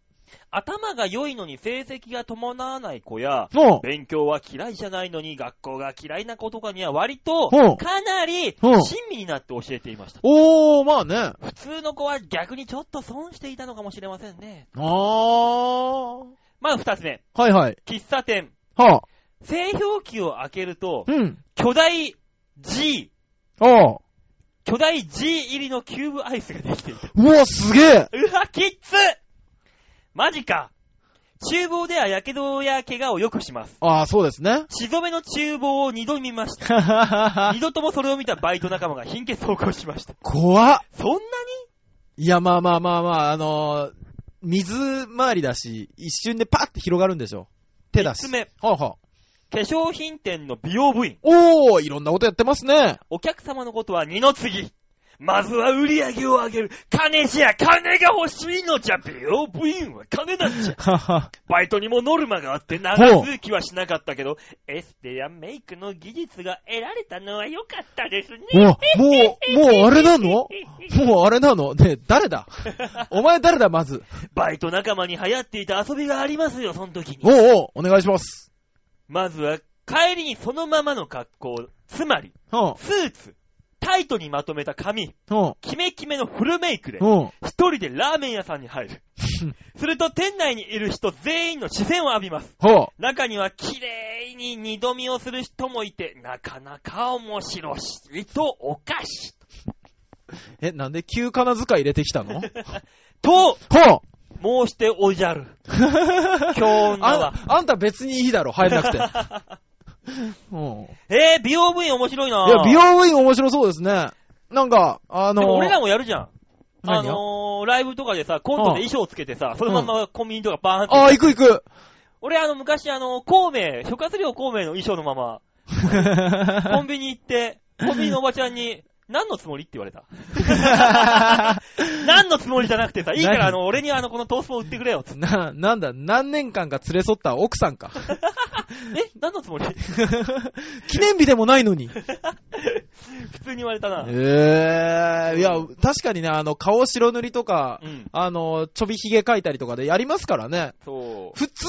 S1: 頭が良いのに成績が伴わない子や、勉強は嫌いじゃないのに学校が嫌いな子とかには割とかなり親身になって教えていました。
S2: おー、まあね。
S1: 普通の子は逆にちょっと損していたのかもしれませんね。
S2: あー。
S1: まず二つ目、
S2: はいはい。
S1: 喫茶店。
S2: はあ。
S1: 製氷機を開けると、
S2: うん。
S1: 巨大 G、
S2: ああ。
S1: 巨大 G 入りのキューブアイスができていた。
S2: うわ、すげえ
S1: うわ、きっつマジか。厨房では火傷や怪我をよくします。
S2: ああ、そうですね。
S1: 血染めの厨房を二度見ました。二度ともそれを見たバイト仲間が貧血を起こしました。
S2: 怖っ。
S1: そんなに？
S2: いや、まあまあまあまあ、あのー水回りだし、一瞬でパッて広がるんでしょ。手だし。
S1: 三つ目、
S2: はあはあ。
S1: 化粧品店の美容部員。
S2: おー、いろんなことやってますね。
S1: お客様のことは二の次。まずは売り上げを上げる。金じゃ、金が欲しいのじゃ。美容部員は金なんじゃ。バイトにもノルマがあって長続きはしなかったけど、エステやメイクの技術が得られたのは良かったですね。
S2: おもう、もうあれなの？もうあれなの？ねえ誰だ？お前誰だ、まず？
S1: バイト仲間に流行っていた遊びがありますよ、その時に。
S2: おうおう、お願いします。
S1: まずは、帰りにそのままの格好、つまり、
S2: うん。
S1: スーツ、タイトにまとめた髪、
S2: うん。
S1: キメキメのフルメイクで、
S2: うん。
S1: 一人でラーメン屋さんに入る。すると店内にいる人全員の視線を浴びます。
S2: ほ
S1: 中には綺麗に二度見をする人もいて、なかなか面白いとおかし。
S2: え、なんで急金遣い入れてきたの？ほ
S1: と、
S2: う
S1: 申しておじゃる。今日女は
S2: あ、あんた別にいいだろ、入らなくて。うん。
S1: えー、美容部員面白いない
S2: や、美容部員面白そうですね。なんか、あの
S1: でも俺らもやるじゃん。あのー、ライブとかでさ、コントで衣装つけてさ、そのままコンビニとかバーンって。
S2: ああ、行く行く。
S1: 俺あの、昔あの、孔明、諸葛亮孔明の衣装のまま、コンビニ行って、コンビニのおばちゃんに、何のつもりって言われた？何のつもりじゃなくてさ、いいからあの、俺にあの、このトースポを売ってくれよ。
S2: な、なんだ、何年間か連れ添った奥さんか。
S1: え？何のつもり？
S2: 記念日でもないのに。
S1: 普通に言われたな。
S2: ええいや、確かにね、あの、顔白塗りとか、
S1: うん。
S2: あの、ちょびひげ描いたりとかでやりますからね。
S1: そう。
S2: 普通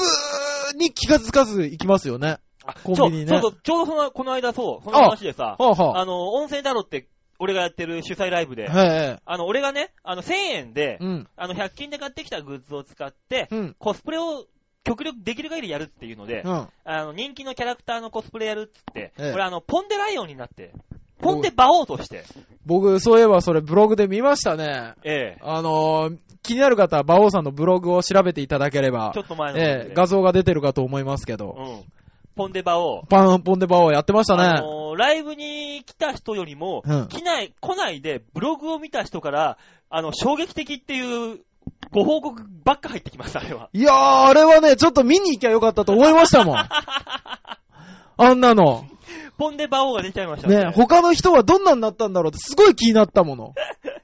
S2: に気がつかず行きますよね。
S1: あ
S2: コンビニね
S1: そうそうそう、ちょうどその、この間そう、その話でさ、
S2: はあは
S1: あの、温泉太郎って、俺がやってる主催ライブで、
S2: あ。はい。
S1: あの、俺がね、あの、1000円で、
S2: うん。
S1: あの、100均で買ってきたグッズを使って、
S2: うん。
S1: コスプレを極力できる限りやるっていうので、
S2: うん。
S1: あの、人気のキャラクターのコスプレやるっつって、
S2: ええ
S1: 俺あの、ポンデライオンになって、ポンデ馬王として、
S2: 僕、そういえばそれブログで見ましたね。
S1: ええ
S2: あのー、気になる方は、馬王さんのブログを調べていただければ
S1: ちょ、っと前の
S2: ええ、画像が出てるかと思いますけど、
S1: うん。ポンデ馬王。
S2: パンポンで馬王やってました
S1: あ
S2: ね。
S1: のーライブに来た人よりも、
S2: うん
S1: 来ない、来ないで、ブログを見た人から、あの、衝撃的っていう、ご報告ばっか入ってきました、あれは。
S2: いやー、あれはね、ちょっと見に行きゃよかったと思いましたもん。あんなの。
S1: ポンデ馬王が出ちゃいました
S2: ね、他の人はどんなになったんだろうってすごい気になったもの。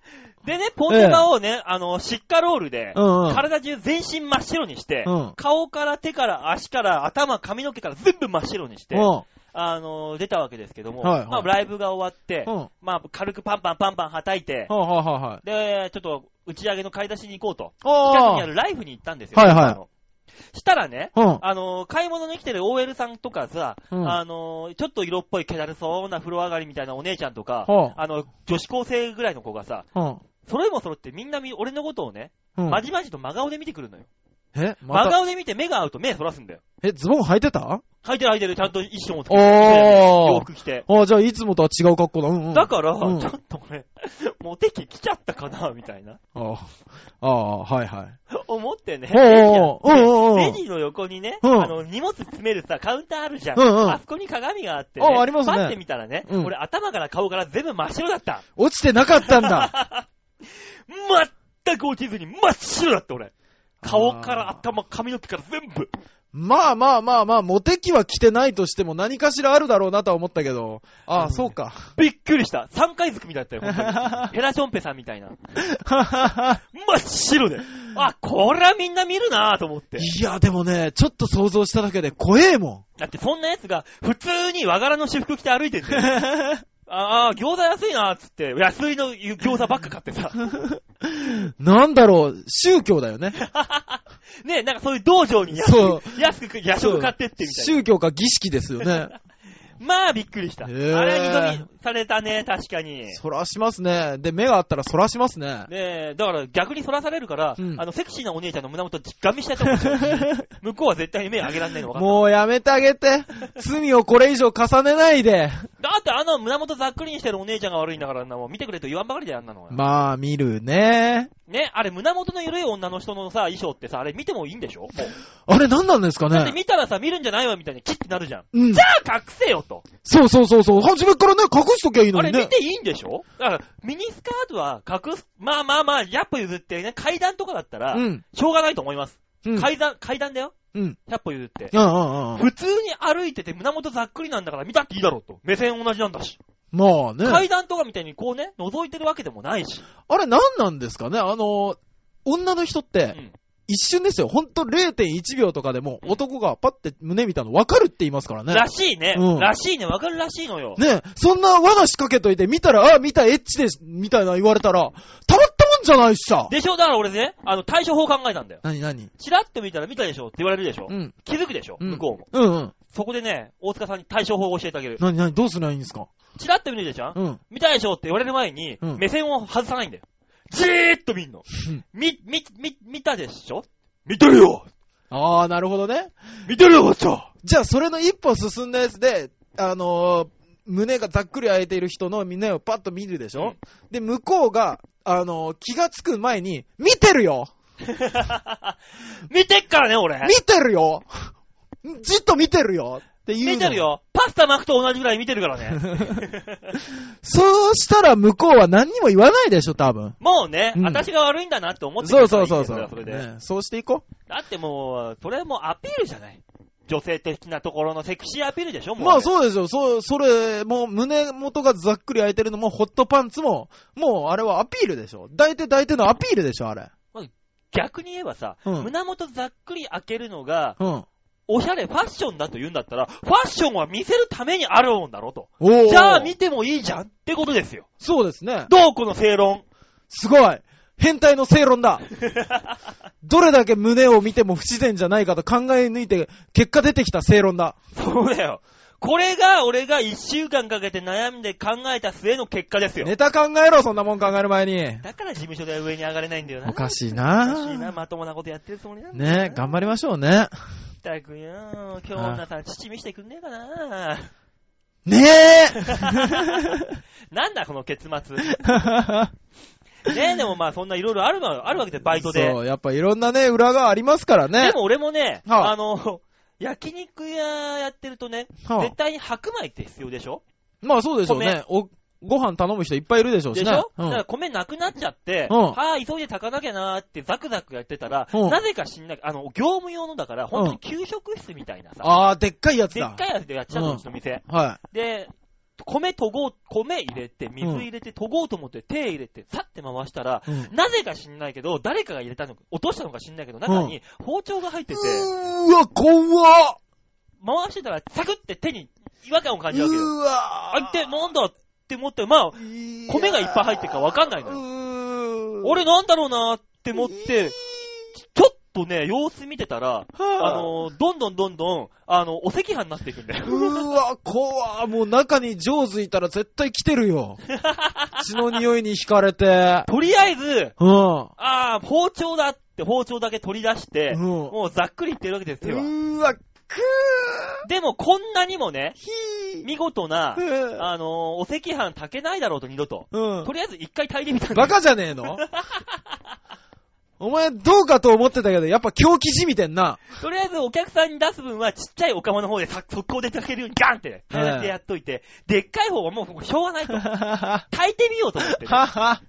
S1: でね、ポンデ馬王ね、あの、シッカロールで、
S2: うんうん。
S1: 体中全身真っ白にして、
S2: うん
S1: 顔から手から足から頭、髪の毛から全部真っ白にして、
S2: うん。
S1: あの、出たわけですけども、
S2: はいはい
S1: まあ、ライブが終わって、
S2: うん。は
S1: まあ、軽くパンパンパンパン叩いて、
S2: いはいはいはい。
S1: で、ちょっと打ち上げの買い出しに行こうと、近く
S2: あ
S1: にあるライフに行ったんですよ。
S2: はいはい
S1: したらね、
S2: あ。うん。
S1: あの、買い物に来てる OL さんとかさ、
S2: うん
S1: あの、ちょっと色っぽい気だるそうな風呂上がりみたいなお姉ちゃんとか、
S2: は
S1: あの、女子高生ぐらいの子がさ、
S2: うん。
S1: それもそろってみんなみ俺のことをね、
S2: うん。
S1: まじまじと真顔で見てくるのよ。
S2: え？
S1: 真
S2: また、
S1: 顔で見て目が合うと目そらすんだよ。
S2: え、ズボン履いてた？
S1: 履いてる履いてる、ちゃんと衣装もつけて
S2: おー
S1: 洋服着て。
S2: あじゃあいつもとは違う格好だ。うんうん。
S1: だから、
S2: うん
S1: ちょっと俺、モテ期来ちゃったかな、みたいな。
S2: ああ、ああ、はいはい。
S1: 思ってね。
S2: おうおう
S1: レジの横にね、
S2: うん
S1: あの、荷物詰めるさ、カウンターあるじゃん。
S2: うんうん
S1: あそこに鏡があって、ね。
S2: あありますね
S1: パッて見たらね、
S2: うん
S1: 俺頭から顔から全部真っ白だった。
S2: 落ちてなかったんだ。
S1: 全く落ちずに真っ白だった俺。顔から頭、髪の毛から全部。
S2: まあまあまあまあ、モテ期は来てないとしても何かしらあるだろうなとは思ったけど。ああ、
S1: うん
S2: そうか。
S1: びっくりした。三回ずくみたいだったよ、本当に。ヘラチョンペさんみたいな。真っ白で。あ、これはみんな見るなぁと思って。
S2: いや、でもね、ちょっと想像しただけで怖えも
S1: だってそんな奴が普通に和柄の私服着て歩いてんだよ。
S2: ん。
S1: ああ、餃子安いなつって、安いの餃子ばっか買ってさ。
S2: なんだろう、宗教だよね。
S1: ねなんかそういう道場に安
S2: そう
S1: く、安く夜食買ってってみたいな。
S2: 宗教か儀式ですよね。
S1: まあびっくりした。あ
S2: へー
S1: れは二度見されたね、確かに。
S2: そらしますね。で、目があったらそらしますね。
S1: ねえ、だから逆に反らされるから、
S2: うん
S1: あの、セクシーなお姉ちゃんの胸元実感見したいと思。向こうは絶対に目上げらんないの分かった。
S2: もうやめてあげて。罪をこれ以上重ねないで。
S1: だってあの胸元ざっくりにしてるお姉ちゃんが悪いんだからな、もう見てくれと言わんばかりだよ、あんなのは。
S2: まあ、見るね。
S1: ね、あれ胸元の緩い女の人のさ、衣装ってさ、あれ見てもいいんでしょ？もう。
S2: あれ何なんですか
S1: だって
S2: ね
S1: 見たらさ、見るんじゃないわみたいにキッてなるじゃん。
S2: うん
S1: じ。ゃあ隠せよと。
S2: そうそうそうそう。初めからね、隠しときゃいいの
S1: あれ
S2: にね。
S1: 見ていいんでしょ？だから、ミニスカートは隠す、まあまあまあ、100歩譲ってね、階段とかだったら、
S2: うん。
S1: しょうがないと思います。
S2: うん。
S1: 階段、階段だよ。
S2: うん。
S1: 100歩譲って。
S2: うんうんうん。
S1: 普通に歩いてて胸元ざっくりなんだから見たっていいだろうと。目線同じなんだし。
S2: まあね。
S1: 階段とかみたいにこうね、覗いてるわけでもないし。
S2: あれ何なんですかね？あの、女の人って、
S1: うん。
S2: 一瞬ですよ。ほんと0.1秒とかでも、男がパッて胸見たの分かるって言いますからね。
S1: らしいね。
S2: うん
S1: らしいね。わかるらしいのよ。
S2: ねそんな罠仕掛けといて、見たら、あ、見た、エッチです、みたいな言われたら、たまったもんじゃないっしゃ。
S1: でしょ？だから俺ね、あの、対処法考えたんだよ。
S2: なになに
S1: チラッと見たら見たでしょって言われるでしょ、
S2: うん。
S1: 気づくでしょ？
S2: うん
S1: 向こうも。
S2: うんうん。
S1: そこでね、大塚さんに対処法を教えてあげる。
S2: なになにどうすりゃいいんですか？
S1: チラッと見るでしょ？
S2: うん。
S1: 見たでしょ？って言われる前に、
S2: うん
S1: 目線を外さないんだよ。じーっと見んの。
S2: うん。
S1: み、み、み、見たでしょ？見てるよ。
S2: あー、なるほどね。
S1: 見てるよ、こっちは。
S2: じゃあ、それの一歩進んだやつで、あのー胸がざっくり開いている人の胸をパッと見るでしょ、
S1: うん。
S2: で、向こうが、あのー気がつく前に、見てるよ。
S1: 見てっからね、俺。
S2: 見てるよ。じっと見てるよっていうの。
S1: 見てるよパパスタ巻くと同じぐらい見てるからね。
S2: そうしたら向こうは何にも言わないでしょ、多分。
S1: もうね、
S2: うん
S1: 私が悪いんだなって思ってく
S2: そう
S1: ら
S2: そそうそう。
S1: いういですよそれで。
S2: ねそうしていこ
S1: だってもう、それもうアピールじゃない。女性的なところのセクシーアピールでしょ
S2: う。
S1: もう。
S2: まあそうですよ。そう、それ、もう胸元がざっくり開いてるのも、ホットパンツも、もうあれはアピールでしょ。抱いて抱いてのアピールでしょ、あれ。
S1: 逆に言えばさ、
S2: うん
S1: 胸元ざっくり開けるのが、
S2: うん。
S1: おしゃれ、ファッションだと言うんだったら、ファッションは見せるためにあるもんだろと。じゃあ見てもいいじゃんってことですよ。
S2: そうですね。
S1: どうこの正論？
S2: すごい変態の正論だ どれだけ胸を見ても不自然じゃないかと考え抜いて、結果出てきた正論だ。
S1: そうだよ。これが俺が一週間かけて悩んで考えた末の結果ですよ。
S2: ネタ考えろ、そんなもん考える前に。
S1: だから事務所では上に上がれないんだよな。
S2: おかしい
S1: おかしいな、
S2: な
S1: まともなことやってるつもりなんだ
S2: ね頑張りましょうね。
S1: ったくよ、今日女さん、父見してくんねえかな。
S2: ね
S1: なんだこの結末。
S2: え
S1: ねえ、でもまあそんないろいろあるのあるわけで、バイトで。
S2: そう、やっぱいろんなね、裏がありますからね。
S1: でも俺もね、
S2: はあ
S1: あの、焼肉屋やってるとね、
S2: はあ
S1: 絶対に白米って必要でしょ？
S2: まあそうでしょうね。お、ご飯頼む人いっぱいいるでしょうしね。
S1: でしょ、
S2: うん。
S1: だから米なくなっちゃって、
S2: うん。
S1: はぁ、急いで炊かなきゃなーってザクザクやってたら、
S2: うん。
S1: なぜか知んない、あの、業務用のだから、本当に給食室みたいなさ、
S2: あー、でっかいやつだ。
S1: でっかいやつでやっちゃうの、
S2: うん
S1: うちの店。
S2: は
S1: で、米とごう、米入れて、水入れて、とごうと思って、手入れて、さって回したら、なぜか知んないけど、誰かが入れたのか、落としたのか知んないけど、中に包丁が入ってて、
S2: うーわ、怖っ。
S1: 回してたら、サクって手に違和感を感じるわけよ。
S2: うわ
S1: あ、って、なんだ？って思って、まあ、米がいっぱい入ってるかわかんないのよ。
S2: よ
S1: 俺なんだろうなって思って、ちょっとね、様子見てたら、あ
S2: あ
S1: の、どんどんどんどん、あの、お赤飯になっていくんだよ。
S2: うわ、怖もう中にジョーズいたら絶対来てるよ。血の匂いに惹かれて。
S1: とりあえず、
S2: うん。
S1: ああ、包丁だって包丁だけ取り出して、
S2: うん
S1: もうざっくりいってるわけですよ。
S2: うわ、く
S1: でもこんなにもね、見事な、
S2: ー
S1: あのーお赤飯炊けないだろうと二度と。
S2: うん
S1: と。りあえず一回炊いてみたんだよ
S2: バカじゃねえの？お前どうかと思ってたけど、やっぱ狂気じみてんな。
S1: とりあえずお客さんに出す分はちっちゃいお釜の方でさ速攻で炊けるようにガンって、早出しでやっといて、でっかい方はもうしょうがないと。
S2: は
S1: 炊いてみようと思ってね、
S2: は。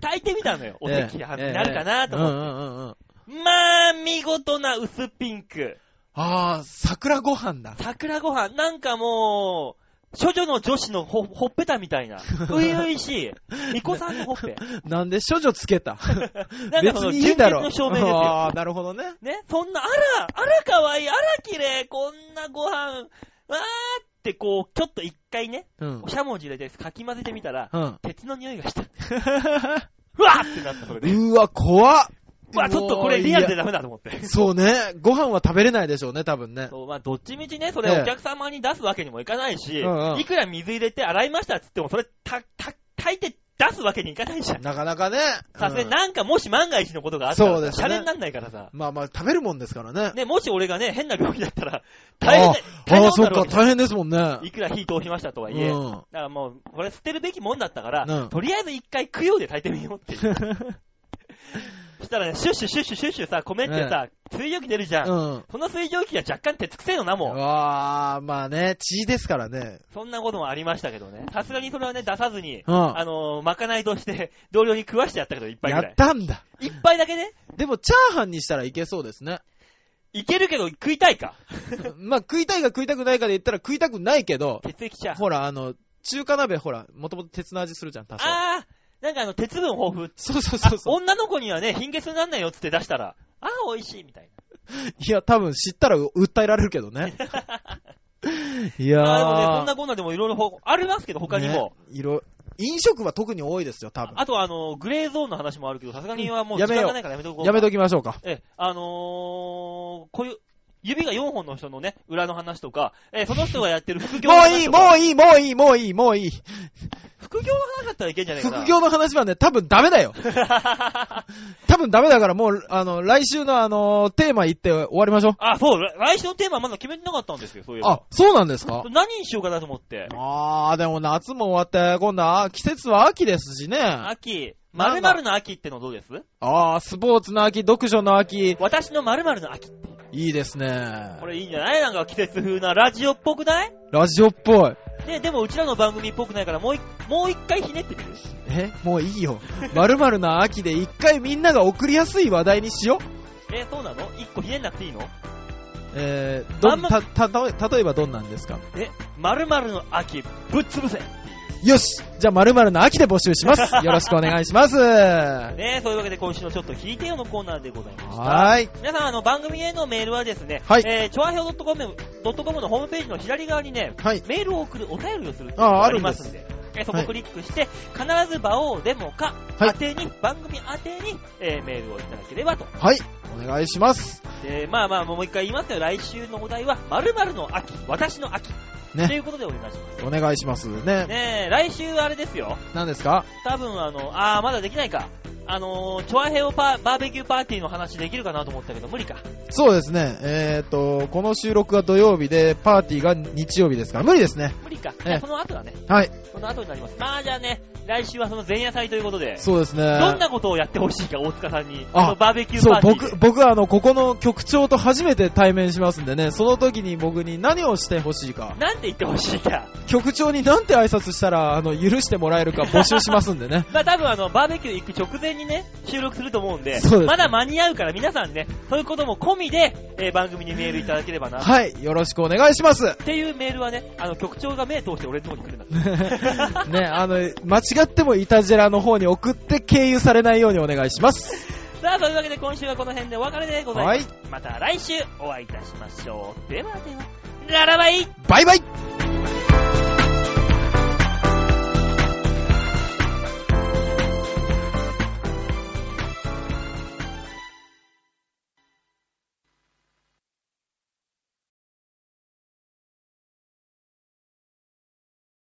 S1: 炊いてみたのよ。お赤飯になるかなと思って。
S2: んうんうん。
S1: まあ、見事な薄ピンク。
S2: ああ、桜ご飯だ。
S1: 桜ご飯。なんかもう、処女の女子のほ、ほっぺたみたいな。ういういしい。巫女さんのほっぺ。
S2: なんで処女つけた？
S1: なんか
S2: 別
S1: その
S2: にいいだろ。
S1: 純潔の証明ですよ
S2: ああ、なるほどね。
S1: ね、そんな、あら、あらかわいい、あら綺麗、こんなご飯、わーってこう、ちょっと一回ね、
S2: うん。
S1: しゃもじ入れてかき混ぜてみたら、
S2: うん。
S1: 鉄の匂いがした。うわーってなった、それで。う
S2: うわ、怖っ。
S1: わ、ちょっとこれリアルで
S2: だ。
S1: ダメだと思って。
S2: そうね。ご飯は食べれないでしょうね、多分ね。
S1: そう、まあ、どっちみちね、そ
S2: ええ
S1: れお客様に出すわけにもいかないし、
S2: うんうん
S1: いくら水入れて洗いましたって言っても、それ、た、た、炊いて出すわけにいかないじゃん。
S2: なかなかね。
S1: さすがに
S2: うん
S1: なんかもし万が一のことがあったら、
S2: そうですね
S1: シャレになんないからさ。
S2: まあまあ、食べるもんですからね。
S1: ね、もし俺がね、変な病気だったら、大変だ、
S2: ああ、
S1: 大変
S2: そっか、大変ですもんね。
S1: いくら火通しましたとはいえ。
S2: うん
S1: だからもう、これ捨てるべきもんだったから、
S2: うん
S1: とりあえず一回供養で炊いてみようっていう。そしたらね、シュッシュシュッシュシュッシュさ、米ってさ、水蒸気出るじゃん。
S2: うん。
S1: その水蒸気が若干鉄くせえのなもん。
S2: わあ、まあね、血ですからね。
S1: そんなこともありましたけどね。さすがにそれはね、出さずに、
S2: うん
S1: あのー、まかないとして、同僚に食わしてやったけど、一杯ぐ
S2: や
S1: らい。
S2: ったんだ。
S1: 一杯だけね、
S2: でも、チャーハンにしたらいけそうですね。
S1: いけるけど食いたいか？
S2: まあ、食いたいか食いたくないかで言ったら食いたくないけど、
S1: 血液チャーハン。
S2: ほら、あの、中華鍋、ほら、もともと鉄の味するじゃん、多少。
S1: あー、なんかあの、鉄分豊富。
S2: そうそうそうそう。
S1: 女の子にはね、貧血になんないよって出したら、あー、美味しいみたい
S2: いや、多分知ったら訴えられるけどね。いやー。
S1: な。ね、そんなこんなでもいろいろほありますけど、他にも。
S2: ねいろ、飲食は特に多いですよ、多分。
S1: あとあの、グレーゾーンの話もあるけど、さすがにはもう時間がないからやめとこう。
S2: やめときましょうか。
S1: ええ、あのー、こういう、指が4本の人のね、裏の話とか、えーその人がやってる副業の
S2: もういい、
S1: 話とか
S2: もういい、もういい、もういい、もういい。
S1: 副業の話だったらいけんじゃないかな。
S2: 副業の話はね、多分ダメだよ。多分ダメだからもう、あの、来週のあの、テーマ言って終わりましょう。
S1: あ、そう、来週のテーマまだ決めてなかったんですよ、そういえば。
S2: あ、そうなんですか？
S1: 何にしようかなと思って。
S2: あー、でも夏も終わって、今度は季節は秋ですしね。
S1: 秋、〇〇の秋ってのどうです？
S2: あー、スポーツの秋、読書の秋。
S1: 私の〇〇の秋って。
S2: いいですね。
S1: これいいんじゃない？なんか季節風なラジオっぽくない？
S2: ラジオっぽい。
S1: ね、でもうちらの番組っぽくないからもういもう一回ひねってみる。
S2: え？もういいよ。〇〇な秋で一回みんなが送りやすい話題にしよう。
S1: え、そうなの？一個ひねんなくていいの？
S2: えー、ど
S1: ま
S2: た、た、た例えばどんなんですか？
S1: え、〇〇の秋、ぶっ潰せ
S2: よしじゃあ〇〇な秋で募集します。よろしくお願いします。は
S1: ねそういうわけで今週のちょっと聞いてよのコーナーでございました。
S2: ーい。
S1: 皆さん、あの、番組へのメールはですね、
S2: はい
S1: えー、ちょわひょう .com のホームページの左側にね、
S2: はい。
S1: メールを送る、お便りをするっていうの
S2: あ
S1: りますんで、えーそこ
S2: はい
S1: クリックして、必ず場をデモか、
S2: はい
S1: 宛てに、番組宛てに、えーメールをいただければと。
S2: はい。お願いします。
S1: で、まあまあ、もう一回言いますよ。来週のお題は、〇〇の秋、私の秋。
S2: ね
S1: ということでお願いします。
S2: お願いします。ね。
S1: ねえ、来週あれですよ。
S2: 何ですか？
S1: 多分あの、あー、まだできないか。あのー、チョアヘオパーバーベキューパーティーの話できるかなと思ったけど、無理か。
S2: そうですね。えっ、と、この収録が土曜日で、パーティーが日曜日ですから、無理ですね。
S1: 無理か。
S2: ええ
S1: じゃあその後だね。
S2: はい。
S1: その後になります。まあじゃあね、来週はその前夜祭ということで、
S2: そうですね。
S1: どんなことをやってほしいか、大塚さんに。
S2: あ
S1: バーベキュー
S2: そう、
S1: パーティーで。
S2: 僕、僕はあの、ここの局長と初めて対面しますんでね、その時に僕に何をしてほしいか、
S1: なんて言ってほしいか。
S2: 局長になんて挨拶したら、あの、許してもらえるか募集しますんでね。
S1: まあ多分あの、バーベキュー行く直前にね、収録すると思うんで、
S2: そうです
S1: まだ間に合うから皆さんね、そういうことも込みで、えー番組にメールいただければな。
S2: はい、よろしくお願いします。
S1: っていうメールはね、あの、局長が目通して俺のとこに来るんだ。
S2: ね、あの、間違ってもイタジェラの方に送って経由されないようにお願いします。
S1: さあ、というわけで今週はこの辺でお別れでございます。
S2: はい
S1: また来週お会いいたしましょう。ではでは、ララバイ
S2: バイバイ